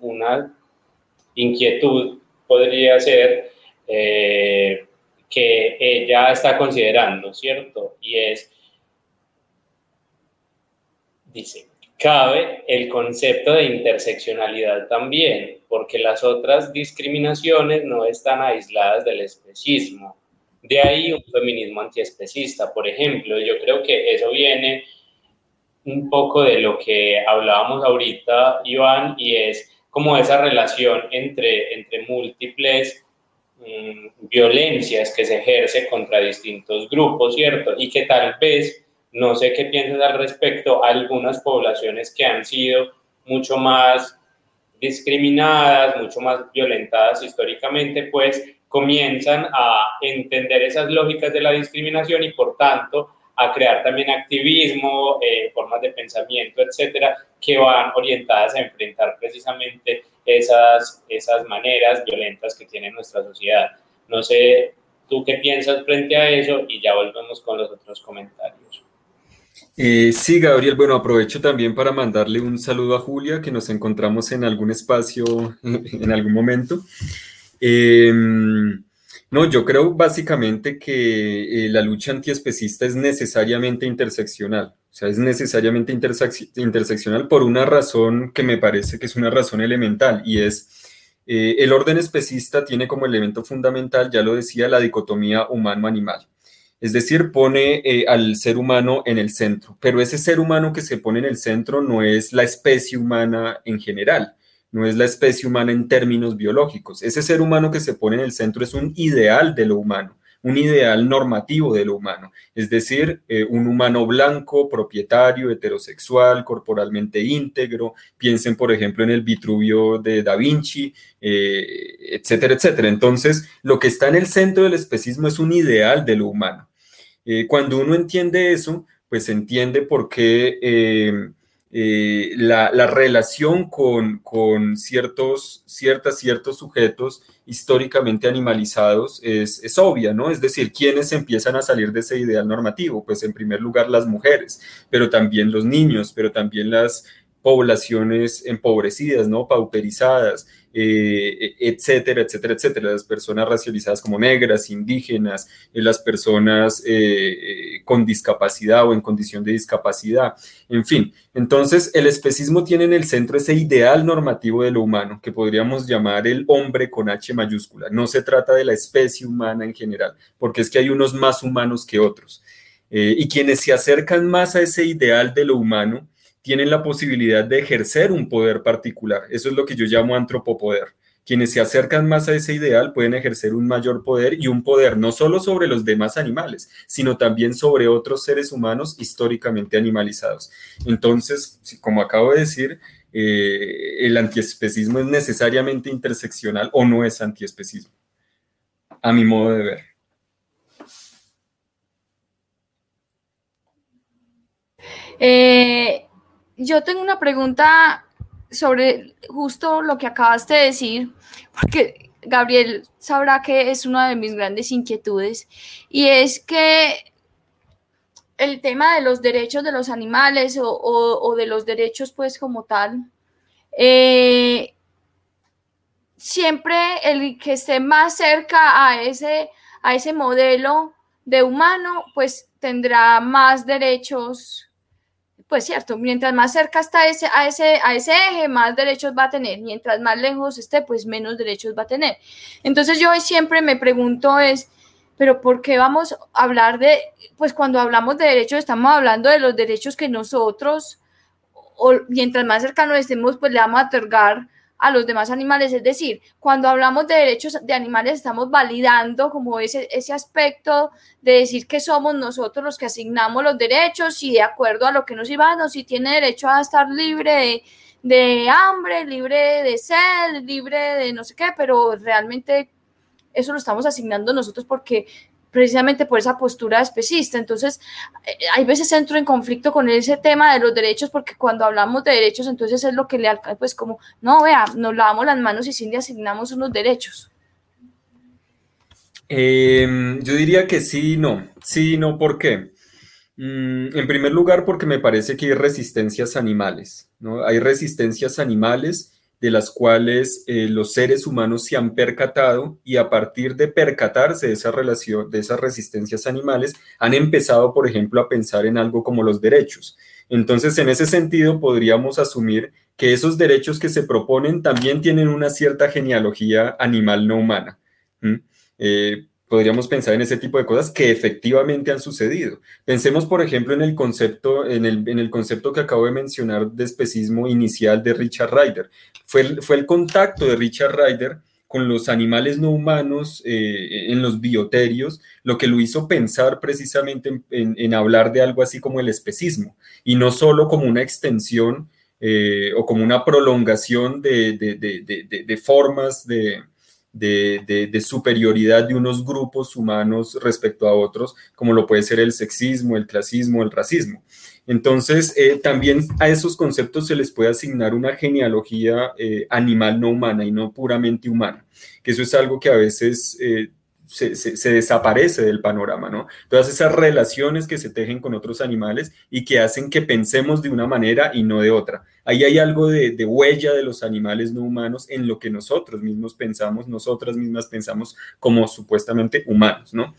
una inquietud, podría ser, eh, que ella está considerando, ¿cierto? Y es, dice, cabe el concepto de interseccionalidad también, porque las otras discriminaciones no están aisladas del especismo. De ahí un feminismo antiespecista, por ejemplo. Yo creo que eso viene un poco de lo que hablábamos ahorita, Iván, y es como esa relación entre, entre múltiples mm, violencias que se ejerce contra distintos grupos, ¿cierto? Y que tal vez, no sé qué piensas al respecto, algunas poblaciones que han sido mucho más discriminadas, mucho más violentadas históricamente, pues comienzan a entender esas lógicas de la discriminación y por tanto a crear también activismo, eh, formas de pensamiento, etcétera, que van orientadas a enfrentar precisamente esas, esas maneras violentas que tiene nuestra sociedad. No sé, tú qué piensas frente a eso y ya volvemos con los otros comentarios. Eh, sí, Gabriel, bueno, aprovecho también para mandarle un saludo a Julia, que nos encontramos en algún espacio en algún momento. Eh, no, yo creo básicamente que eh, la lucha antiespecista es necesariamente interseccional, o sea, es necesariamente interseccional por una razón que me parece que es una razón elemental y es eh, el orden especista tiene como elemento fundamental, ya lo decía, la dicotomía humano-animal. Es decir, pone eh, al ser humano en el centro, pero ese ser humano que se pone en el centro no es la especie humana en general, no es la especie humana en términos biológicos. Ese ser humano que se pone en el centro es un ideal de lo humano, un ideal normativo de lo humano, es decir, eh, un humano blanco, propietario, heterosexual, corporalmente íntegro. Piensen, por ejemplo, en el Vitruvio de Da Vinci, eh, etcétera, etcétera. Entonces, lo que está en el centro del especismo es un ideal de lo humano. Eh, cuando uno entiende eso, pues entiende por qué eh, la, relación con, ciertos, ciertas, ciertos sujetos históricamente animalizados es, es, obvia, ¿no? Es decir, ¿quiénes empiezan a salir de ese ideal normativo? Pues en primer lugar las mujeres, pero también los niños, pero también las poblaciones empobrecidas, ¿no? Pauperizadas, eh, etcétera, etcétera, etcétera. Las personas racializadas como negras, indígenas, eh, las personas eh, con discapacidad o en condición de discapacidad, en fin. Entonces, el especismo tiene en el centro ese ideal normativo de lo humano, que podríamos llamar el hombre con H mayúscula. No se trata de la especie humana en general, porque es que hay unos más humanos que otros. y quienes se acercan más a ese ideal de lo humano, tienen la posibilidad de ejercer un poder particular. Eso es lo que yo llamo antropopoder. Quienes se acercan más a ese ideal pueden ejercer un mayor poder y un poder no solo sobre los demás animales, sino también sobre otros seres humanos históricamente animalizados. Entonces, como acabo de decir, eh, el antiespecismo es necesariamente interseccional o no es antiespecismo, a mi modo de ver. Eh, yo tengo una pregunta sobre justo lo que acabaste de decir, porque Gabriel sabrá que es una de mis grandes inquietudes, y es que el tema de los derechos de los animales o, de los derechos pues como tal, eh, siempre el que esté más cerca a ese, a ese modelo de humano, pues tendrá más derechos pues cierto, mientras más cerca está ese, a, ese, a ese eje, más derechos va a tener, mientras más lejos esté, pues menos derechos va a tener. Entonces yo siempre me pregunto es, pero ¿por qué vamos a hablar de, pues cuando hablamos de derechos estamos hablando de los derechos que nosotros, o mientras más cercanos estemos, pues le vamos a otorgar a los demás animales. Es decir, cuando hablamos de derechos de animales estamos validando como ese, ese aspecto de decir que somos nosotros los que asignamos los derechos y de acuerdo a lo que nos iban, si tiene derecho a estar libre de, hambre, libre de sed, libre de no sé qué, pero realmente eso lo estamos asignando nosotros porque precisamente por esa postura especista. Entonces, eh, hay veces entro en conflicto con ese tema de los derechos, porque cuando hablamos de derechos, entonces es lo que le alcanza, pues como, no, vea, nos lavamos las manos y sí le asignamos unos derechos. Em, yo diría que sí, no, sí, no, ¿por qué? Mm, en primer lugar, porque me parece que hay resistencias animales, ¿no? Hay resistencias animales de las cuales eh, los seres humanos se han percatado y a partir de percatarse de esa relación, de esas resistencias animales, han empezado, por ejemplo, a pensar en algo como los derechos. Entonces, en ese sentido, podríamos asumir que esos derechos que se proponen también tienen una cierta genealogía animal no humana. Podríamos pensar en ese tipo de cosas que efectivamente han sucedido. Pensemos, por ejemplo, en el concepto, en el, en el concepto que acabo de mencionar de especismo inicial de Richard Ryder. Fue fue el contacto de Richard Ryder con los animales no humanos eh, en los bioterios, lo que lo hizo pensar precisamente en, hablar de algo así como el especismo, y no solo como una extensión eh, o como una prolongación de, de formas de, de, superioridad de unos grupos humanos respecto a otros, como lo puede ser el sexismo, el clasismo, el racismo. Entonces, eh, también a esos conceptos se les puede asignar una genealogía eh, animal no humana y no puramente humana, que eso es algo que a veces eh, se, desaparece del panorama, ¿no? Todas esas relaciones que se tejen con otros animales y que hacen que pensemos de una manera y no de otra. Ahí hay algo de, huella de los animales no humanos en lo que nosotros mismos pensamos, nosotras mismas pensamos como supuestamente humanos, ¿no?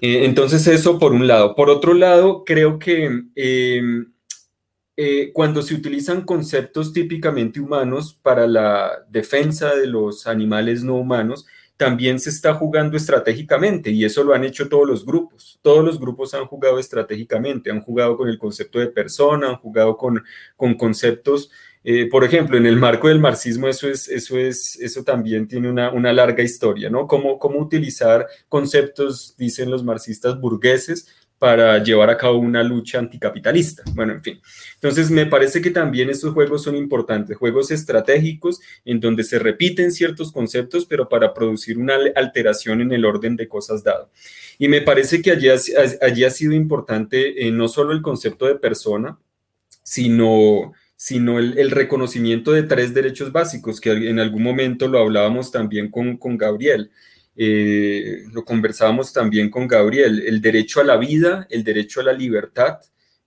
Eh, entonces eso por un lado. Por otro lado, creo que em, eh, cuando se utilizan conceptos típicamente humanos para la defensa de los animales no humanos, también se está jugando estratégicamente y eso lo han hecho todos los grupos. Todos los grupos han jugado estratégicamente, han jugado con el concepto de persona, han jugado con, con conceptos, eh, por ejemplo, en el marco del marxismo eso, es, eso, es, eso también tiene una, una larga historia, ¿no? Cómo, cómo utilizar conceptos, dicen los marxistas burgueses, para llevar a cabo una lucha anticapitalista. Bueno, en fin. Entonces, me parece que también estos juegos son importantes, juegos estratégicos en donde se repiten ciertos conceptos, pero para producir una alteración en el orden de cosas dado. Y me parece que allí allí ha sido importante eh, no solo el concepto de persona, sino sino el, reconocimiento de tres derechos básicos, que en algún momento lo hablábamos también con, con Gabriel. Eh, lo conversábamos también con Gabriel, el derecho a la vida, el derecho a la libertad,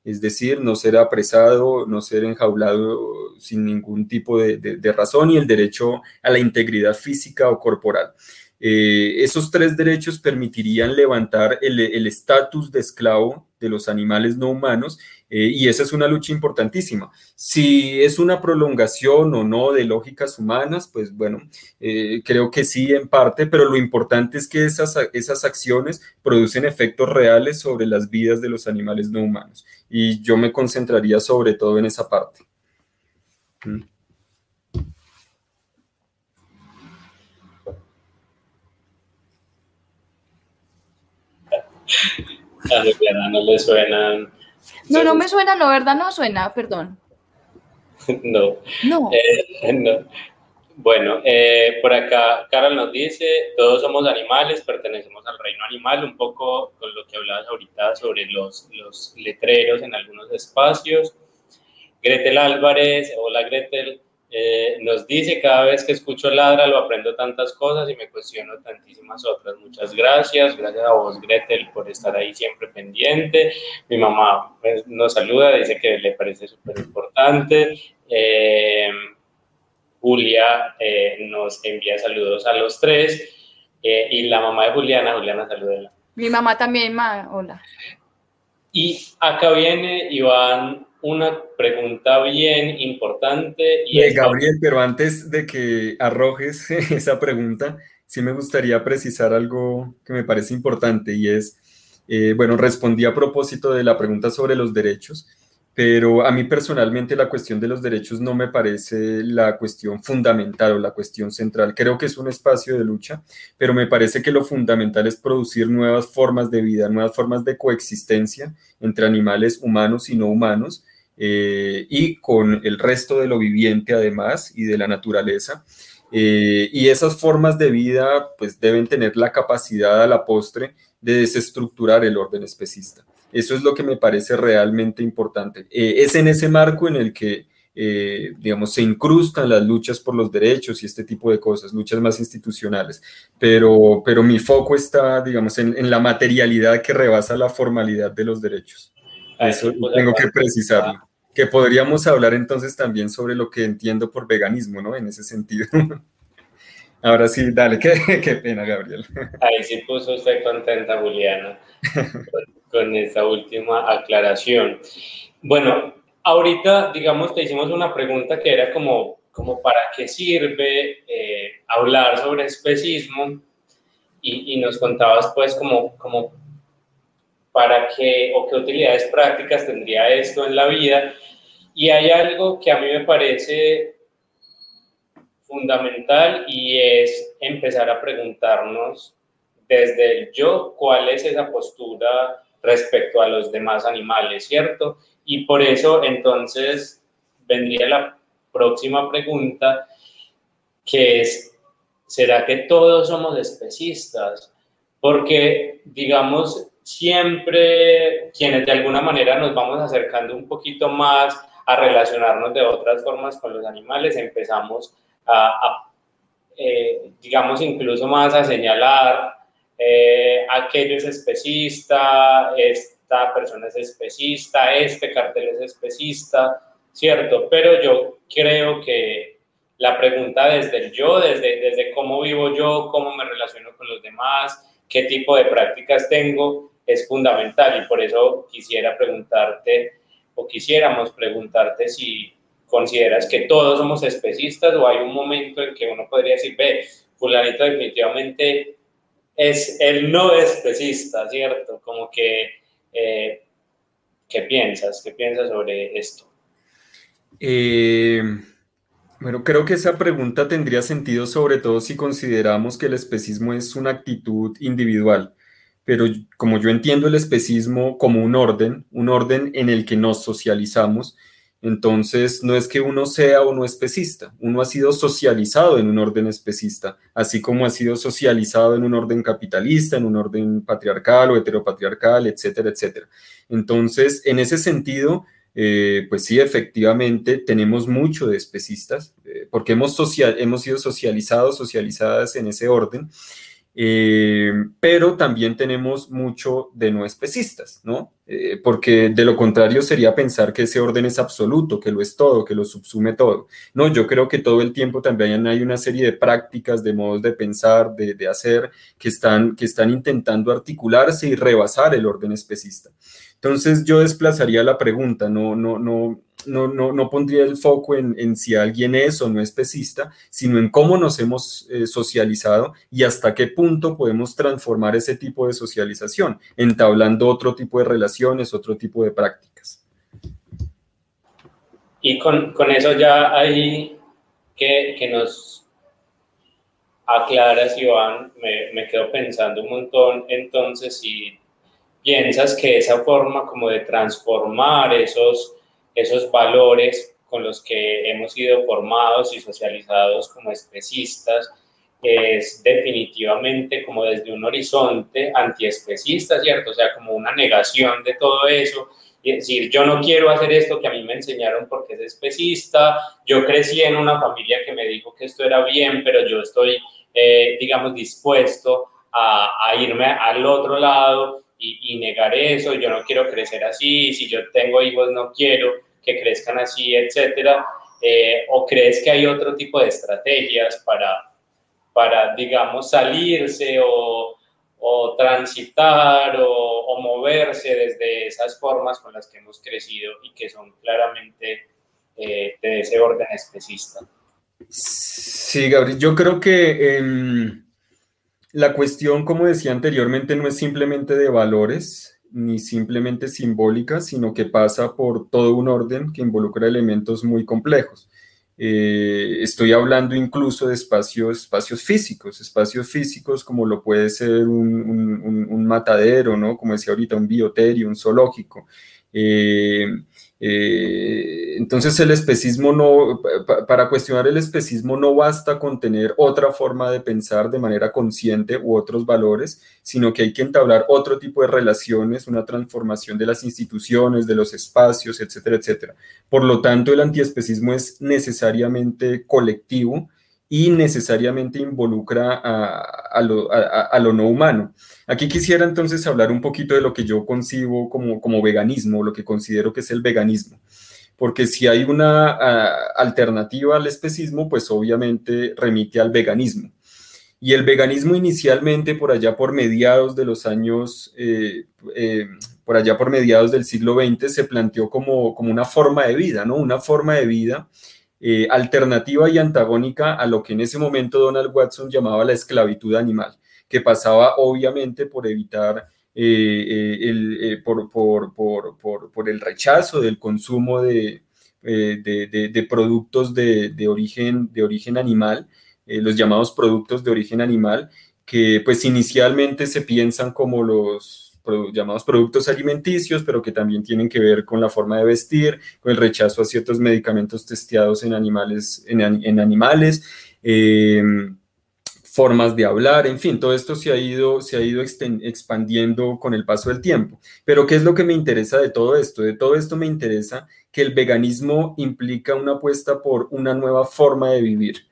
es decir, no ser apresado, no ser enjaulado sin ningún tipo de, razón y el derecho a la integridad física o corporal. Eh, esos tres derechos permitirían levantar el estatus de esclavo de los animales no humanos eh, y esa es una lucha importantísima. Si es una prolongación o no de lógicas humanas, pues bueno, eh, creo que sí en parte, pero lo importante es que esas, esas acciones producen efectos reales sobre las vidas de los animales no humanos. Y yo me concentraría sobre todo en esa parte. Mm. A no le suenan no, no me suena, no, ¿verdad? No suena, perdón. no. No. Eh, bueno, eh, por acá Carol nos dice, todos somos animales, pertenecemos al reino animal, un poco con lo que hablabas ahorita sobre los, los letreros en algunos espacios. Gretel Álvarez, hola Gretel, eh, nos dice, cada vez que escucho Ladra lo aprendo tantas cosas y me cuestiono tantísimas otras. Muchas gracias, gracias a vos Gretel por estar ahí siempre pendiente. Mi mamá pues, nos saluda, dice que le parece súper importante. Eh, Julia eh, nos envía saludos a los tres. y la mamá de Juliana, Juliana, salúdela. Mi mamá también, ma, hola. Y acá viene Iván una pregunta bien importante. Y eh, Gabriel, pero antes de que arrojes esa pregunta, sí me gustaría precisar algo que me parece importante y es, eh, bueno, respondí a propósito de la pregunta sobre los derechos, pero a mí personalmente la cuestión de los derechos no me parece la cuestión fundamental o la cuestión central. Creo que es un espacio de lucha, pero me parece que lo fundamental es producir nuevas formas de vida, nuevas formas de coexistencia entre animales humanos y no humanos, eh, y con el resto de lo viviente además y de la naturaleza. Eh, y esas formas de vida pues deben tener la capacidad a la postre de desestructurar el orden especista. Eso es lo que me parece realmente importante. Eh, es en ese marco en el que, digamos, se incrustan las luchas por los derechos y este tipo de cosas, luchas más institucionales. Pero, pero mi foco está, digamos, en, en la materialidad que rebasa la formalidad de los derechos. Eso tengo que precisarlo que podríamos hablar entonces también sobre lo que entiendo por veganismo, ¿no? En ese sentido. Ahora sí, dale, qué, pena, Gabriel. Ahí sí puso usted contenta, Juliana, con, esta última aclaración. Bueno, ahorita, digamos, te hicimos una pregunta que era como, como ¿para qué sirve eh, hablar sobre especismo? y, nos contabas pues como, como para qué o qué utilidades prácticas tendría esto en la vida. Y hay algo que a mí me parece fundamental y es empezar a preguntarnos desde el yo cuál es esa postura respecto a los demás animales, ¿cierto? Y por eso entonces vendría la próxima pregunta, que es, ¿será que todos somos especistas? Porque, digamos, siempre quienes de alguna manera nos vamos acercando un poquito más a relacionarnos de otras formas con los animales, empezamos a, eh, digamos, incluso más a señalar eh, aquello es especista, esta persona es especista, este cartel es especista, ¿cierto? Pero yo creo que la pregunta desde el yo, desde, desde cómo vivo yo, cómo me relaciono con los demás, qué tipo de prácticas tengo, es fundamental y por eso quisiera preguntarte o quisiéramos preguntarte si consideras que todos somos especistas o hay un momento en que uno podría decir, ve, fulanito definitivamente es el no especista, ¿cierto? Como que, eh, ¿qué piensas? ¿Qué piensas sobre esto? Eh, bueno, creo que esa pregunta tendría sentido sobre todo si consideramos que el especismo es una actitud individual, pero como yo entiendo el especismo como un orden, un orden en el que nos socializamos, entonces, no es que uno sea o no especista, uno ha sido socializado en un orden especista, así como ha sido socializado en un orden capitalista, en un orden patriarcal o heteropatriarcal, etcétera, etcétera. Entonces, en ese sentido, eh, pues sí, efectivamente, tenemos mucho de especistas, eh, porque hemos, hemos sido socializados, socializadas en ese orden. Eh, pero también tenemos mucho de no especistas, ¿no? Eh, porque de lo contrario sería pensar que ese orden es absoluto, que lo es todo, que lo subsume todo. No, yo creo que todo el tiempo también hay una serie de prácticas, de modos de pensar, de, de hacer, que están, que están intentando articularse y rebasar el orden especista. Entonces yo desplazaría la pregunta, no, no, no, no, no, no pondría el foco en, si alguien es o no especista, sino en cómo nos hemos eh, socializado y hasta qué punto podemos transformar ese tipo de socialización, entablando otro tipo de relaciones, otro tipo de prácticas. Y con, eso ya hay que, que nos aclaras, Iván, me, me quedo pensando un montón entonces si piensas que esa forma como de transformar esos, esos valores con los que hemos sido formados y socializados como especistas es definitivamente como desde un horizonte antiespecista, ¿cierto? O sea, como una negación de todo eso. Y decir, yo no quiero hacer esto que a mí me enseñaron porque es especista, yo crecí en una familia que me dijo que esto era bien, pero yo estoy, eh, digamos, dispuesto a, a irme al otro lado y, negar eso, yo no quiero crecer así, si yo tengo hijos no quiero que crezcan así, etcétera, eh, o crees que hay otro tipo de estrategias para, para digamos, salirse o, o transitar o, o, moverse desde esas formas con las que hemos crecido y que son claramente eh, de ese orden especista. Sí, Gabriel, yo creo que... Em, la cuestión, como decía anteriormente, no es simplemente de valores ni simplemente simbólica, sino que pasa por todo un orden que involucra elementos muy complejos. Eh, estoy hablando incluso de espacios, espacios físicos, espacios físicos como lo puede ser un, matadero, ¿no? Como decía ahorita, un bioterio, un zoológico. Eh, eh, entonces el especismo no, para cuestionar el especismo no basta con tener otra forma de pensar de manera consciente u otros valores, sino que hay que entablar otro tipo de relaciones, una transformación de las instituciones, de los espacios, etcétera, etcétera. Por lo tanto, el antiespecismo es necesariamente colectivo y necesariamente involucra a, lo, no humano. Aquí quisiera entonces hablar un poquito de lo que yo concibo como, como veganismo, lo que considero que es el veganismo. Porque si hay una alternativa al especismo, pues obviamente remite al veganismo. Y el veganismo inicialmente por allá por mediados de los años, eh, eh, por allá por mediados del siglo XX, se planteó como, como una forma de vida, ¿no? Una forma de vida eh, alternativa y antagónica a lo que en ese momento Donald Watson llamaba la esclavitud animal. que pasaba obviamente por evitar eh, el, por, por, el rechazo del consumo de, de, productos de, origen, de origen animal, los llamados productos de origen animal, que pues inicialmente se piensan como los llamados productos alimenticios, pero que también tienen que ver con la forma de vestir, con el rechazo a ciertos medicamentos testeados en animales, en, animales em, formas de hablar, en fin, todo esto se ha ido, se ha ido expandiendo con el paso del tiempo. Pero ¿qué es lo que me interesa de todo esto? De todo esto me interesa que el veganismo implica una apuesta por una nueva forma de vivir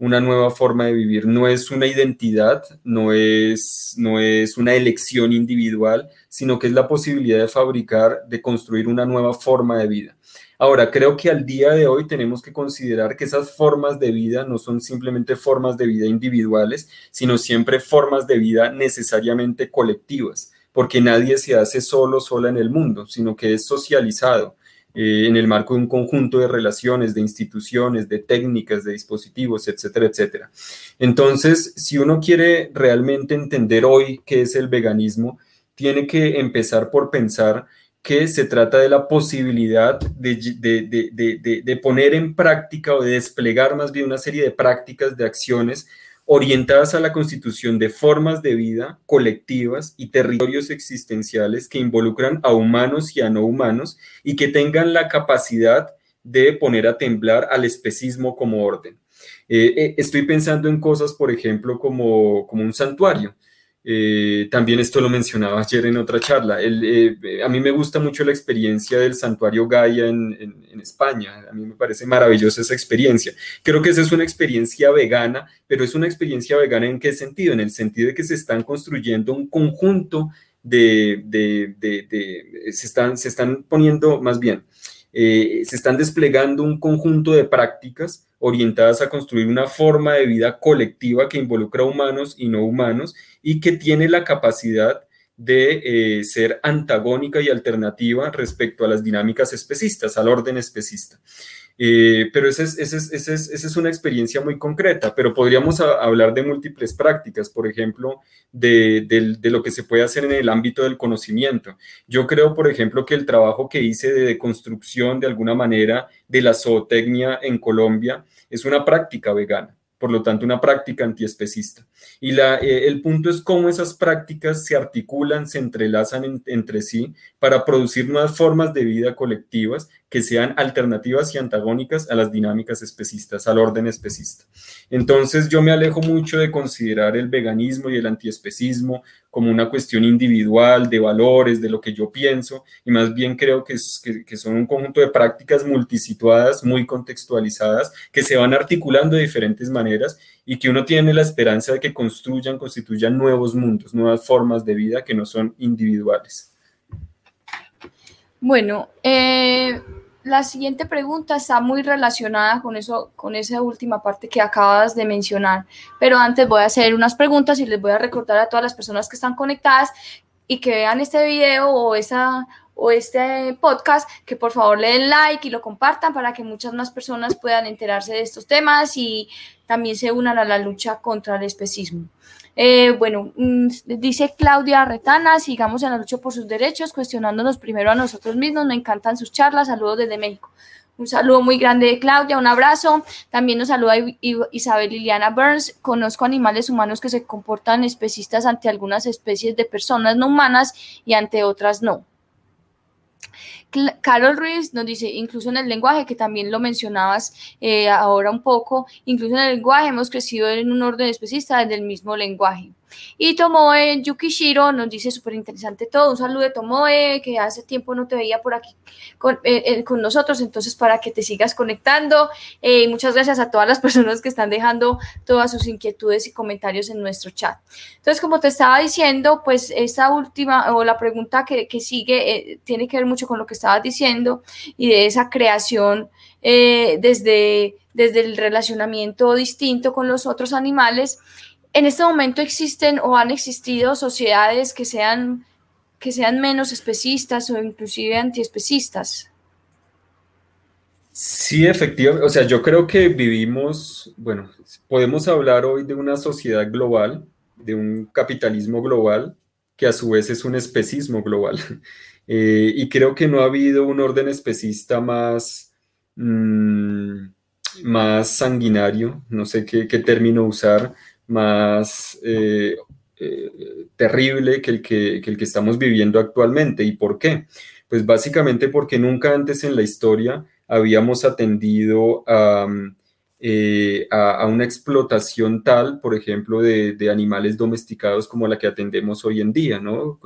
una nueva forma de vivir. No es una identidad, no es, no es una elección individual, sino que es la posibilidad de fabricar, de construir una nueva forma de vida. Ahora, creo que al día de hoy tenemos que considerar que esas formas de vida no son simplemente formas de vida individuales, sino siempre formas de vida necesariamente colectivas, porque nadie se hace solo, sola en el mundo, sino que es socializado eh, en el marco de un conjunto de relaciones, de instituciones, de técnicas, de dispositivos, etcétera, etcétera. Entonces, si uno quiere realmente entender hoy qué es el veganismo, tiene que empezar por pensar que se trata de la posibilidad de, de, de, poner en práctica o de desplegar más bien una serie de prácticas, de acciones orientadas a la constitución de formas de vida colectivas y territorios existenciales que involucran a humanos y a no humanos y que tengan la capacidad de poner a temblar al especismo como orden. Eh, eh, estoy pensando en cosas, por ejemplo, como, como un santuario. Eh, también esto lo mencionaba ayer en otra charla. Eh, a mí me gusta mucho la experiencia del santuario Gaia en, España. A mí me parece maravillosa esa experiencia. Creo que esa es una experiencia vegana, pero es una experiencia vegana en qué sentido? En el sentido de que se están construyendo un conjunto de, se, están, se están poniendo más bien, eh, se están desplegando un conjunto de prácticas orientadas a construir una forma de vida colectiva que involucra humanos y no humanos y que tiene la capacidad de eh, ser antagónica y alternativa respecto a las dinámicas especistas, al orden especista. Eh, pero esa es, una experiencia muy concreta, pero podríamos hablar de múltiples prácticas, por ejemplo, de, de, lo que se puede hacer en el ámbito del conocimiento. Yo creo, por ejemplo, que el trabajo que hice de construcción de alguna manera de la zootecnia en Colombia es una práctica vegana por lo tanto una práctica antiespecista. Y la, eh, el punto es cómo esas prácticas se articulan, se entrelazan entre sí para producir nuevas formas de vida colectivas que sean alternativas y antagónicas a las dinámicas especistas, al orden especista. Entonces yo me alejo mucho de considerar el veganismo y el antiespecismo como una cuestión individual de valores, de lo que yo pienso, y más bien creo que, que, son un conjunto de prácticas multisituadas, muy contextualizadas, que se van articulando de diferentes maneras y que uno tiene la esperanza de que construyan, constituyan nuevos mundos, nuevas formas de vida que no son individuales. Bueno, eh, la siguiente pregunta está muy relacionada con eso, con esa última parte que acabas de mencionar. Pero antes voy a hacer unas preguntas y les voy a recordar a todas las personas que están conectadas y que vean este video o esa o este podcast, que por favor le den like y lo compartan para que muchas más personas puedan enterarse de estos temas y también se unan a la lucha contra el especismo. Eh, bueno, mm, dice Claudia Retana, sigamos en la lucha por sus derechos, cuestionándonos primero a nosotros mismos. Me encantan sus charlas. Saludos desde México. Un saludo muy grande de Claudia, un abrazo. También nos saluda Isabel Liliana Burns. Conozco animales humanos que se comportan especistas ante algunas especies de personas no humanas y ante otras no. Carol Ruiz nos dice, incluso en el lenguaje, que también lo mencionabas eh, ahora un poco, incluso en el lenguaje hemos crecido en un orden especista desde el mismo lenguaje. Y Tomoe Yukishiro nos dice súper interesante todo. Un saludo de Tomoe, que hace tiempo no te veía por aquí con, eh, eh, nosotros, entonces para que te sigas conectando. Eh, muchas gracias a todas las personas que están dejando todas sus inquietudes y comentarios en nuestro chat. Entonces, como te estaba diciendo, pues esta última o la pregunta que, que sigue tiene que ver mucho con lo que estabas diciendo y de esa creación desde, desde el relacionamiento distinto con los otros animales en este momento existen o han existido sociedades que sean, que sean menos especistas o inclusive antiespecistas. Sí, efectivamente. O sea, yo creo que vivimos, bueno, podemos hablar hoy de una sociedad global de un capitalismo global que a su vez es un especismo global. Eh, y creo que no ha habido un orden especista más, mm, más sanguinario, no sé qué, término usar, más eh, eh, terrible que el que, el que estamos viviendo actualmente. ¿Y por qué? Pues básicamente porque nunca antes en la historia habíamos atendido a... Eh, a, una explotación tal, por ejemplo, de, animales domesticados como la que atendemos hoy en día, ¿no?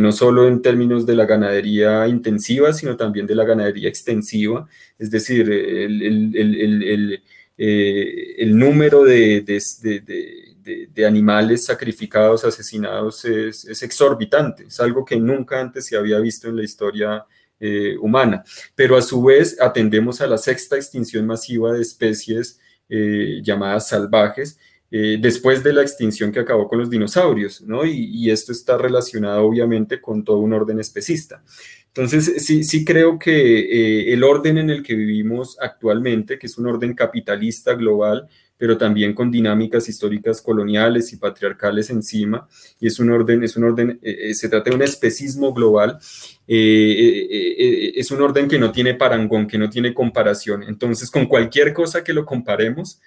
No solo en términos de la ganadería intensiva, sino también de la ganadería extensiva, es decir, el, número de, de, animales sacrificados, asesinados es, es exorbitante, es algo que nunca antes se había visto en la historia eh, humana, pero a su vez atendemos a la sexta extinción masiva de especies eh, llamadas salvajes, eh, después de la extinción que acabó con los dinosaurios, ¿no? Y, esto está relacionado obviamente con todo un orden especista. Entonces, sí, sí creo que el orden en el que vivimos actualmente, que es un orden capitalista global, pero también con dinámicas históricas coloniales y patriarcales encima, y es un orden, es un orden, eh, eh, se trata de un especismo global, eh, es un orden que no tiene parangón, que no tiene comparación. Entonces, con cualquier cosa que lo comparemos,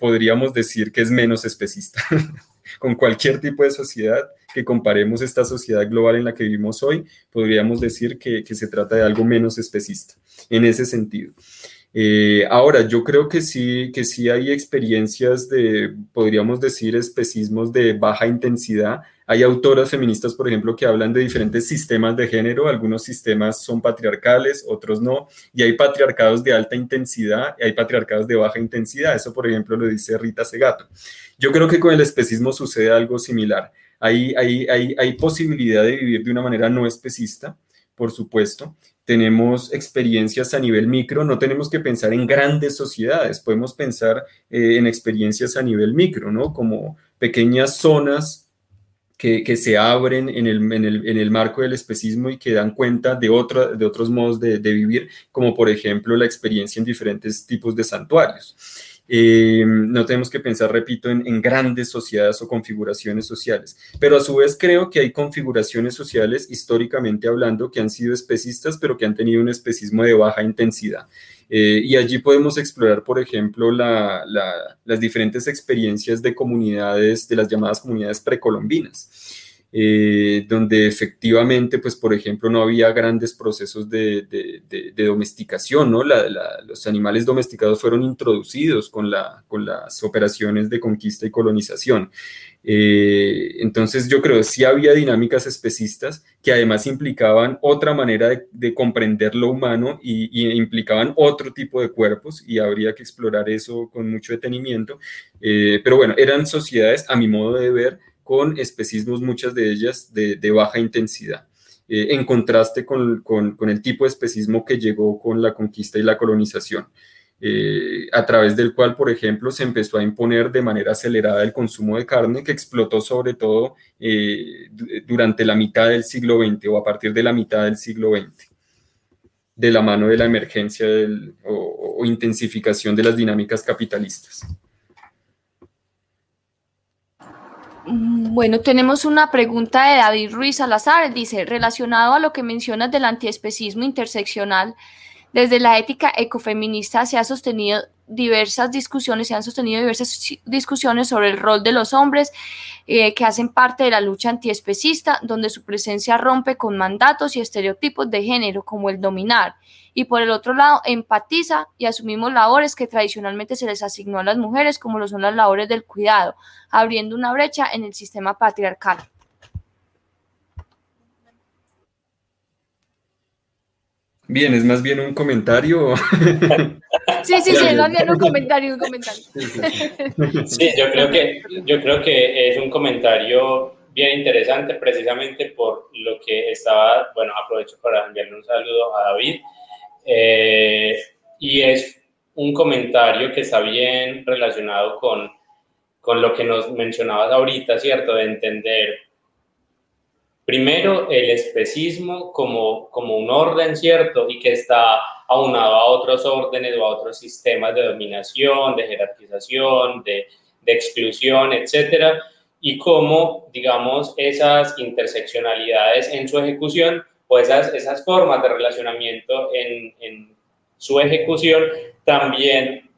podríamos decir que es menos especista. con cualquier tipo de sociedad que comparemos esta sociedad global en la que vivimos hoy, podríamos decir que, se trata de algo menos especista en ese sentido. Eh, ahora, yo creo que sí, que sí hay experiencias de, podríamos decir, especismos de baja intensidad. Hay autoras feministas, por ejemplo, que hablan de diferentes sistemas de género. Algunos sistemas son patriarcales, otros no. Y hay patriarcados de alta intensidad y hay patriarcados de baja intensidad. Eso, por ejemplo, lo dice Rita Segato. Yo creo que con el especismo sucede algo similar. Hay, hay, hay, hay posibilidad de vivir de una manera no especista, por supuesto, tenemos experiencias a nivel micro, no tenemos que pensar en grandes sociedades, podemos pensar eh, en experiencias a nivel micro, ¿no? Como pequeñas zonas que, se abren en el, en, el, marco del especismo y que dan cuenta de, otra, de otros modos de, de vivir, como por ejemplo la experiencia en diferentes tipos de santuarios. Eh, no tenemos que pensar, repito, en, grandes sociedades o configuraciones sociales, pero a su vez creo que hay configuraciones sociales, históricamente hablando, que han sido especistas, pero que han tenido un especismo de baja intensidad. Eh, y allí podemos explorar, por ejemplo, las diferentes experiencias de comunidades, de las llamadas comunidades precolombinas. Eh, donde efectivamente, pues por ejemplo, no había grandes procesos de, domesticación, ¿no? los animales domesticados fueron introducidos con, con, las operaciones de conquista y colonización. Eh, entonces yo creo que sí había dinámicas especistas que además implicaban otra manera de, comprender lo humano y, implicaban otro tipo de cuerpos y habría que explorar eso con mucho detenimiento. Eh, pero bueno, eran sociedades, a mi modo de ver, con especismos, muchas de ellas de, baja intensidad, eh, en contraste con, el tipo de especismo que llegó con la conquista y la colonización, eh, a través del cual, por ejemplo, se empezó a imponer de manera acelerada el consumo de carne, que explotó sobre todo eh, durante la mitad del siglo XX o a partir de la mitad del siglo XX de la mano de la emergencia o intensificación de las dinámicas capitalistas. Mm, bueno, tenemos una pregunta de David Ruiz Salazar. Dice, relacionado a lo que mencionas del antiespecismo interseccional, desde la ética ecofeminista se ha sostenido diversas discusiones, se han sostenido diversas discusiones sobre el rol de los hombres eh, que hacen parte de la lucha antiespecista, donde su presencia rompe con mandatos y estereotipos de género como el dominar, y por el otro lado empatiza y asumimos labores que tradicionalmente se les asignó a las mujeres, como lo son las labores del cuidado, abriendo una brecha en el sistema patriarcal. Bien, es más bien un comentario. Sí, sí, sí, es más bien un comentario, un comentario. Sí, yo creo que yo creo que es un comentario bien interesante precisamente por lo que estaba, bueno, aprovecho para enviarle un saludo a David. Eh, y es un comentario que está bien relacionado con, con lo que nos mencionabas ahorita, ¿cierto? De entender primero el especismo como, como un orden, ¿cierto? Y que está aunado a otros órdenes o a otros sistemas de dominación, de jerarquización, de, de exclusión, etcétera. y cómo, digamos, esas interseccionalidades en su ejecución o esas, esas formas de relacionamiento en, en su ejecución también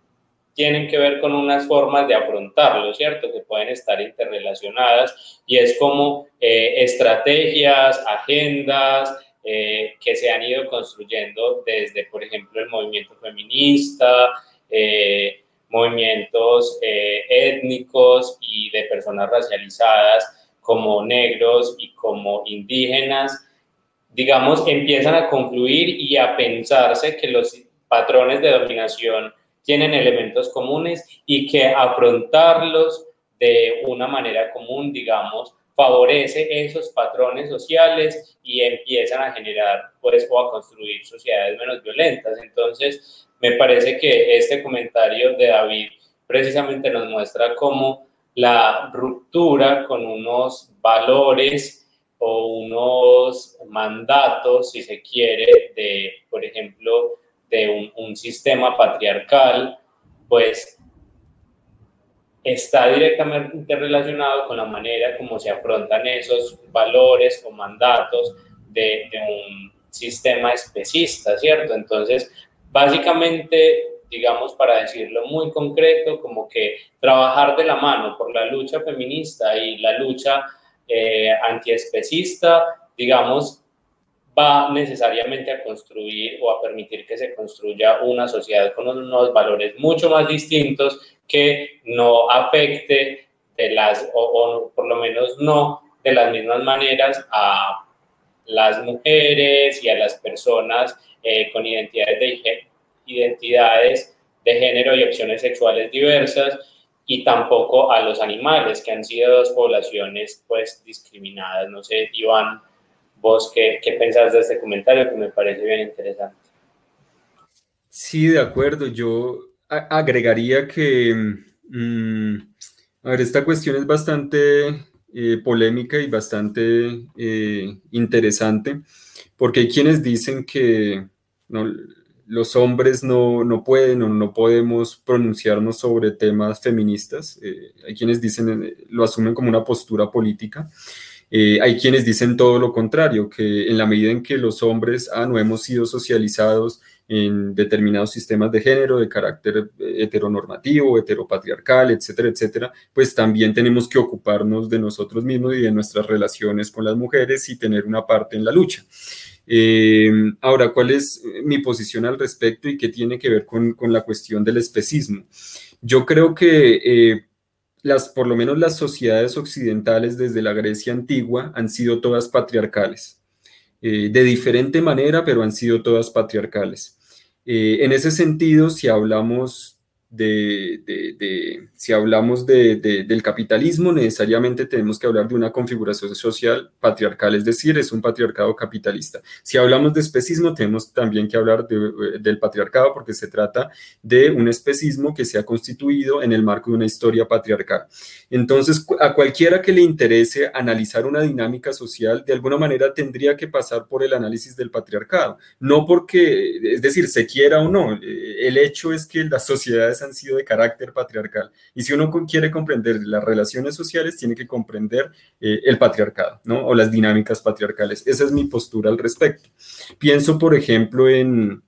tienen que ver con unas formas de afrontarlo, ¿cierto? Que pueden estar interrelacionadas y es como eh, estrategias, agendas eh, que se han ido construyendo desde, por ejemplo, el movimiento feminista, eh, movimientos étnicos y de personas racializadas como negros y como indígenas, digamos, empiezan a concluir y a pensarse que los patrones de dominación tienen elementos comunes y que afrontarlos de una manera común, digamos, favorece esos patrones sociales y empiezan a generar, pues, o a construir sociedades menos violentas. Entonces, me parece que este comentario de David precisamente nos muestra cómo la ruptura con unos valores o unos mandatos, si se quiere, de, por ejemplo, de un, sistema patriarcal, pues está directamente relacionado con la manera como se afrontan esos valores o mandatos de, un sistema especista, ¿cierto? Entonces, básicamente, digamos, para decirlo muy concreto, como que trabajar de la mano por la lucha feminista y la lucha eh, antiespecista, digamos, va necesariamente a construir o a permitir que se construya una sociedad con unos valores mucho más distintos que no afecte de las, o, por lo menos no de las mismas maneras a las mujeres y a las personas eh, con identidades de, identidades de género y opciones sexuales diversas y tampoco a los animales, que han sido dos poblaciones pues discriminadas. No sé, Iván, ¿Vos qué, qué pensás de este comentario que me parece bien interesante? Sí, de acuerdo. Yo agregaría que, mm, a ver, esta cuestión es bastante eh, polémica y bastante eh, interesante, porque hay quienes dicen que los hombres no, no, pueden o no podemos pronunciarnos sobre temas feministas. Eh, hay quienes dicen, lo asumen como una postura política. Eh, hay quienes dicen todo lo contrario, que en la medida en que los hombres ah, no hemos sido socializados en determinados sistemas de género de carácter eh, heteronormativo, heteropatriarcal, etcétera, etcétera, pues también tenemos que ocuparnos de nosotros mismos y de nuestras relaciones con las mujeres y tener una parte en la lucha. Eh, ahora, ¿cuál es mi posición al respecto y qué tiene que ver con, con la cuestión del especismo? Yo creo que las, por lo menos las sociedades occidentales desde la Grecia antigua han sido todas patriarcales. Eh, de diferente manera, pero han sido todas patriarcales. Eh, en ese sentido, si hablamos de, si hablamos del capitalismo, necesariamente tenemos que hablar de una configuración social patriarcal, es decir, es un patriarcado capitalista. Si hablamos de especismo, tenemos también que hablar del patriarcado porque se trata de un especismo que se ha constituido en el marco de una historia patriarcal. Entonces, a cualquiera que le interese analizar una dinámica social, de alguna manera tendría que pasar por el análisis del patriarcado, no porque, es decir, se quiera o no, el hecho es que las sociedades han sido de carácter patriarcal. Y si uno quiere comprender las relaciones sociales, tiene que comprender eh, el patriarcado, ¿no? O las dinámicas patriarcales. Esa es mi postura al respecto. Pienso, por ejemplo, en,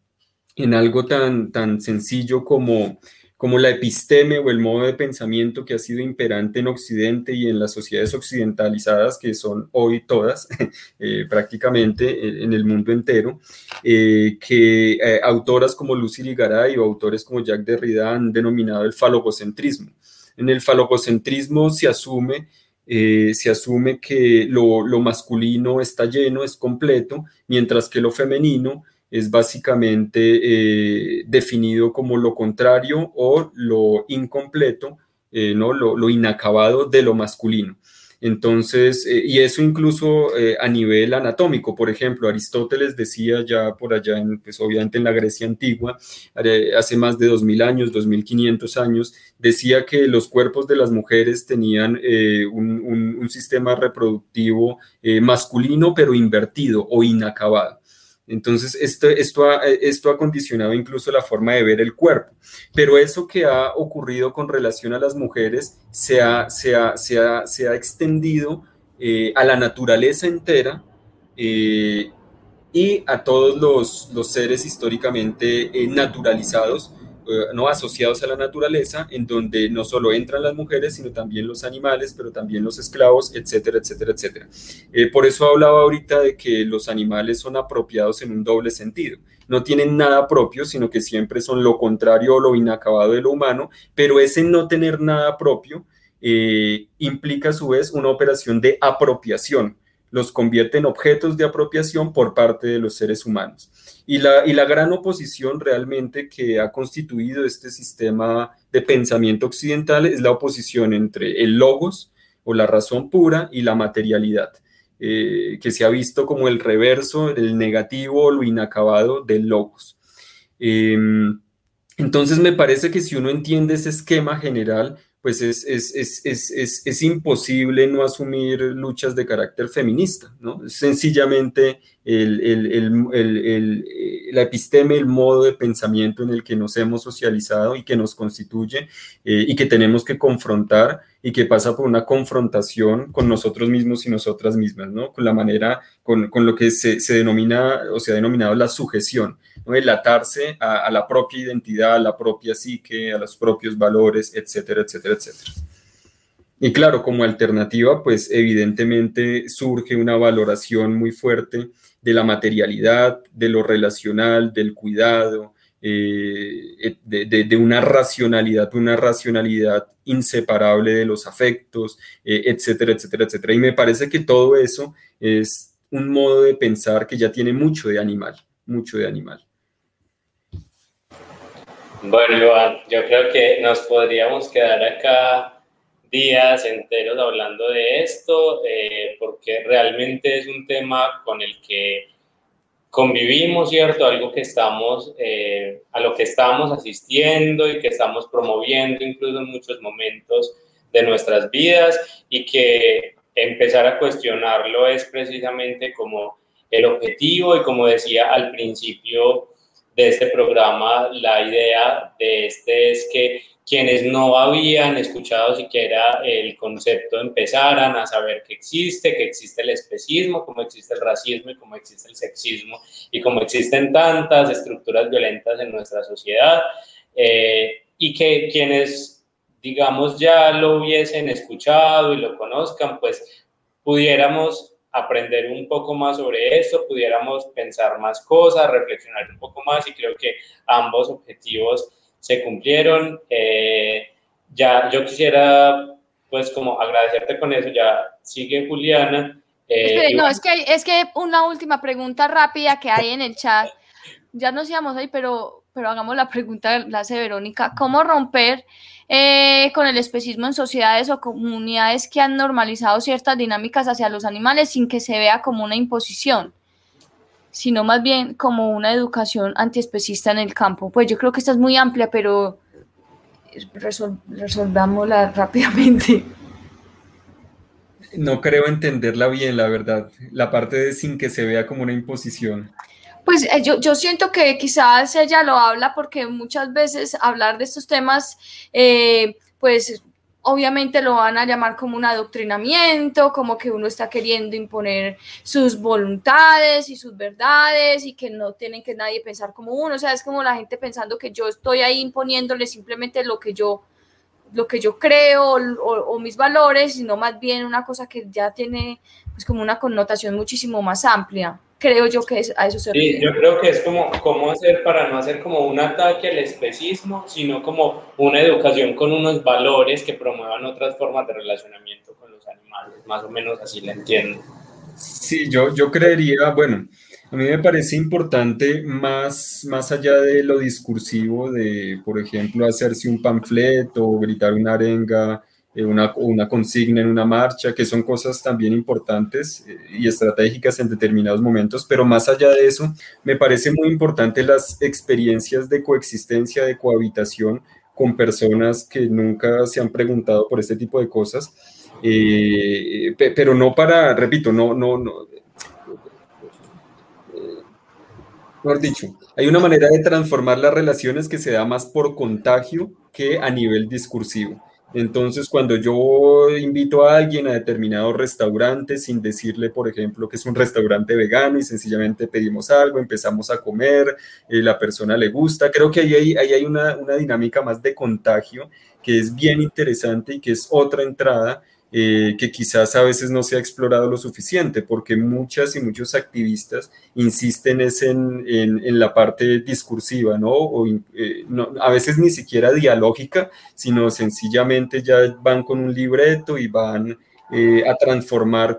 en algo tan, tan sencillo como como la episteme o el modo de pensamiento que ha sido imperante en Occidente y en las sociedades occidentalizadas, que son hoy todas eh, prácticamente eh, en el mundo entero, eh, que autoras como Lucy Ligaray o autores como Jacques Derrida han denominado el falogocentrismo. En el falogocentrismo se asume se asume que lo, masculino está lleno, es completo, mientras que lo femenino es básicamente eh, definido como lo contrario o lo incompleto, eh, ¿no? Lo, inacabado de lo masculino. Entonces, eh, y eso incluso a nivel anatómico, por ejemplo, Aristóteles decía ya por allá, en, pues obviamente en la Grecia antigua, hace más de 2000 años, 2500 años, decía que los cuerpos de las mujeres tenían un, un, sistema reproductivo masculino, pero invertido o inacabado. Entonces, esto, esto, ha, esto ha condicionado incluso la forma de ver el cuerpo. Pero eso que ha ocurrido con relación a las mujeres se ha, se ha, se ha, se ha extendido eh, a la naturaleza entera eh, y a todos los, los seres históricamente eh, naturalizados no asociados a la naturaleza, en donde no solo entran las mujeres, sino también los animales, pero también los esclavos, etcétera, etcétera, etcétera. Eh, por eso hablaba ahorita de que los animales son apropiados en un doble sentido. No tienen nada propio, sino que siempre son lo contrario o lo inacabado de lo humano, pero ese no tener nada propio eh, implica a su vez una operación de apropiación los convierte en objetos de apropiación por parte de los seres humanos. Y la, y la gran oposición realmente que ha constituido este sistema de pensamiento occidental es la oposición entre el logos o la razón pura y la materialidad, eh, que se ha visto como el reverso, el negativo, lo inacabado del logos. Em, entonces me parece que si uno entiende ese esquema general, pues es, es, imposible no asumir luchas de carácter feminista, ¿no? Sencillamente el, la episteme, el modo de pensamiento en el que nos hemos socializado y que nos constituye eh, y que tenemos que confrontar y que pasa por una confrontación con nosotros mismos y nosotras mismas, ¿no? Con la manera, con, lo que se, denomina o se ha denominado la sujeción, ¿no? El atarse a, a la propia identidad, a la propia psique, a los propios valores, etcétera, etcétera, etcétera. Y claro, como alternativa, pues evidentemente surge una valoración muy fuerte de la materialidad, de lo relacional, del cuidado, eh, de, una racionalidad, una racionalidad inseparable de los afectos, eh, etcétera, etcétera, etcétera. Y me parece que todo eso es un modo de pensar que ya tiene mucho de animal, mucho de animal. Bueno, Iván, yo creo que nos podríamos quedar acá días enteros hablando de esto, eh, porque realmente es un tema con el que convivimos, ¿cierto? Algo que estamos, eh, a lo que estamos asistiendo y que estamos promoviendo incluso en muchos momentos de nuestras vidas y que empezar a cuestionarlo es precisamente como el objetivo y como decía al principio de este programa, la idea de este es que quienes no habían escuchado siquiera el concepto empezaran a saber que existe, que existe el especismo, como existe el racismo y como existe el sexismo y como existen tantas estructuras violentas en nuestra sociedad eh, y que quienes, digamos, ya lo hubiesen escuchado y lo conozcan, pues pudiéramos aprender un poco más sobre eso, pudiéramos pensar más cosas, reflexionar un poco más y creo que ambos objetivos se cumplieron. Eh, ya yo quisiera pues como agradecerte con eso, ya sigue Juliana. Eh, no, es que, es que una última pregunta rápida que hay en el chat. Ya nos íbamos ahí, pero, pero hagamos la pregunta, la hace Verónica. ¿Cómo romper eh, con el especismo en sociedades o comunidades que han normalizado ciertas dinámicas hacia los animales sin que se vea como una imposición? sino más bien como una educación antiespecista en el campo. Pues yo creo que esta es muy amplia, pero resolvámosla rápidamente. No creo entenderla bien, la verdad. La parte de sin que se vea como una imposición. Pues eh, yo, yo, siento que quizás ella lo habla porque muchas veces hablar de estos temas, eh, pues obviamente lo van a llamar como un adoctrinamiento, como que uno está queriendo imponer sus voluntades y sus verdades y que no tienen que nadie pensar como uno, o sea, es como la gente pensando que yo estoy ahí imponiéndole simplemente lo que yo lo que yo creo o, mis valores, sino más bien una cosa que ya tiene pues como una connotación muchísimo más amplia creo yo que es, a eso se sí, yo creo que es como cómo hacer para no hacer como un ataque al especismo, sino como una educación con unos valores que promuevan otras formas de relacionamiento con los animales, más o menos así la entiendo. Sí, yo, yo creería, bueno, a mí me parece importante más, más allá de lo discursivo, de, por ejemplo, hacerse un panfleto o gritar una arenga, una, una, consigna en una marcha, que son cosas también importantes eh, y estratégicas en determinados momentos, pero más allá de eso, me parece muy importante las experiencias de coexistencia, de cohabitación con personas que nunca se han preguntado por este tipo de cosas, eh, pero no para, repito, no, no, no, mejor dicho, hay una manera de transformar las relaciones que se da más por contagio que a nivel discursivo. Entonces, cuando yo invito a alguien a determinado restaurante sin decirle, por ejemplo, que es un restaurante vegano y sencillamente pedimos algo, empezamos a comer, eh, la persona le gusta, creo que ahí hay, una dinámica más de contagio que es bien interesante y que es otra entrada eh, que quizás a veces no se ha explorado lo suficiente, porque muchas y muchos activistas insisten es en, en, la parte discursiva, ¿no? O, eh, ¿no? A veces ni siquiera dialógica, sino sencillamente ya van con un libreto y van eh, a transformar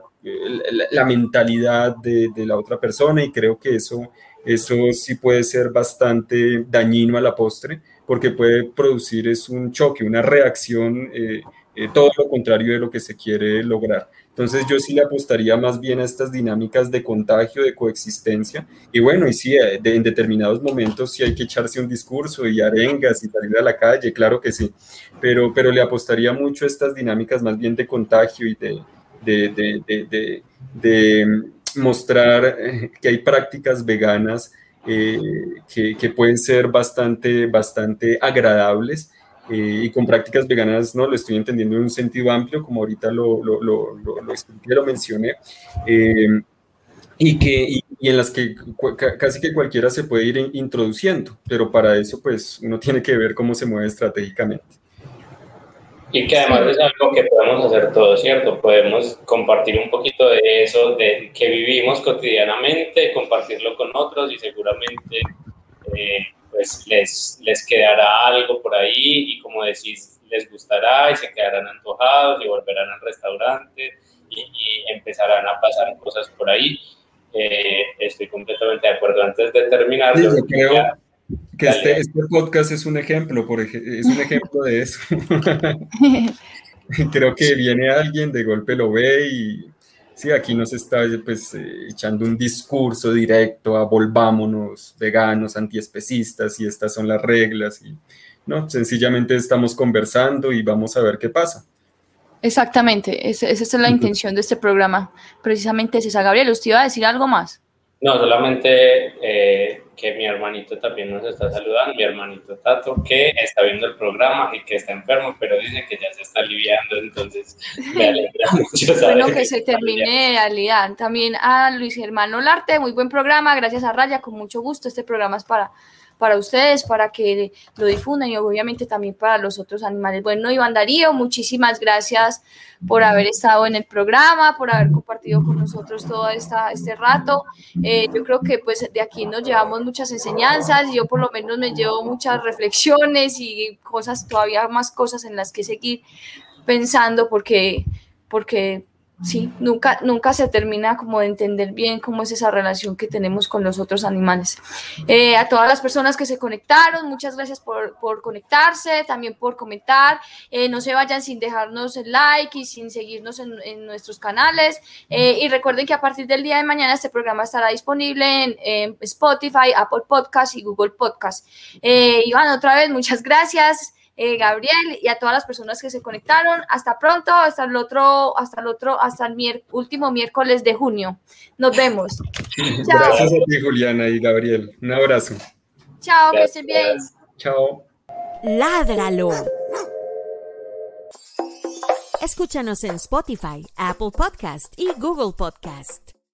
la, mentalidad de, de, la otra persona y creo que eso, eso sí puede ser bastante dañino a la postre porque puede producir es un choque, una reacción eh, todo lo contrario de lo que se quiere lograr. Entonces yo sí le apostaría más bien a estas dinámicas de contagio, de coexistencia. Y bueno, y sí, eh, en determinados momentos sí hay que echarse un discurso y arengas y salir a la calle, claro que sí. Pero, pero le apostaría mucho a estas dinámicas más bien de contagio y de, de, de, de mostrar eh, que hay prácticas veganas que, que, pueden ser bastante, bastante agradables eh, y con prácticas veganas, ¿no? Lo estoy entendiendo en un sentido amplio, como ahorita lo, lo, lo, lo, expliqué, lo mencioné, eh, y, que, y, en las que casi que cualquiera se puede ir introduciendo, pero para eso pues uno tiene que ver cómo se mueve estratégicamente. Y que además es algo que podemos hacer todos, ¿cierto? Podemos compartir un poquito de eso, de que vivimos cotidianamente, compartirlo con otros y seguramente eh, pues les, les quedará algo por ahí y como decís, les gustará y se quedarán antojados y volverán al restaurante y, empezarán a pasar cosas por ahí. Eh, estoy completamente de acuerdo. Antes de terminar, yo creo que este, este, podcast es un ejemplo, por es un ejemplo de eso. creo que viene alguien, de golpe lo ve y Sí, aquí nos está pues, eh, echando un discurso directo a volvámonos veganos, antiespecistas y estas son las reglas. Y, no, sencillamente estamos conversando y vamos a ver qué pasa. Exactamente, esa, es la intención de este programa. Precisamente es esa. Gabriel, ¿usted iba a decir algo más? No, solamente eh, que mi hermanito también nos está saludando, mi hermanito Tato, que está viendo el programa y que está enfermo, pero dice que ya se está aliviando, entonces me alegra mucho saber Bueno, que, se termine de aliviar. También a Luis Germán Olarte, muy buen programa, gracias a Raya, con mucho gusto. Este programa es para para ustedes, para que lo difundan y obviamente también para los otros animales. Bueno, Iván Darío, muchísimas gracias por haber estado en el programa, por haber compartido con nosotros todo esta, este rato. Eh, yo creo que pues de aquí nos llevamos muchas enseñanzas, yo por lo menos me llevo muchas reflexiones y cosas, todavía más cosas en las que seguir pensando porque, porque sí, nunca, nunca se termina como de entender bien cómo es esa relación que tenemos con los otros animales. Eh, a todas las personas que se conectaron, muchas gracias por, por conectarse, también por comentar. Eh, no se vayan sin dejarnos el like y sin seguirnos en, en nuestros canales. Eh, y recuerden que a partir del día de mañana este programa estará disponible en, en Spotify, Apple Podcast y Google Podcast. Iván, otra vez, muchas gracias. Eh, Gabriel y a todas las personas que se conectaron. Hasta pronto, hasta el otro, hasta el otro, hasta el último miércoles de junio. Nos vemos. Gracias a ti, Juliana y Gabriel. Un abrazo. Chao, que estén bien. Chao. Ládralo. Escúchanos en Spotify, Apple Podcast y Google Podcast.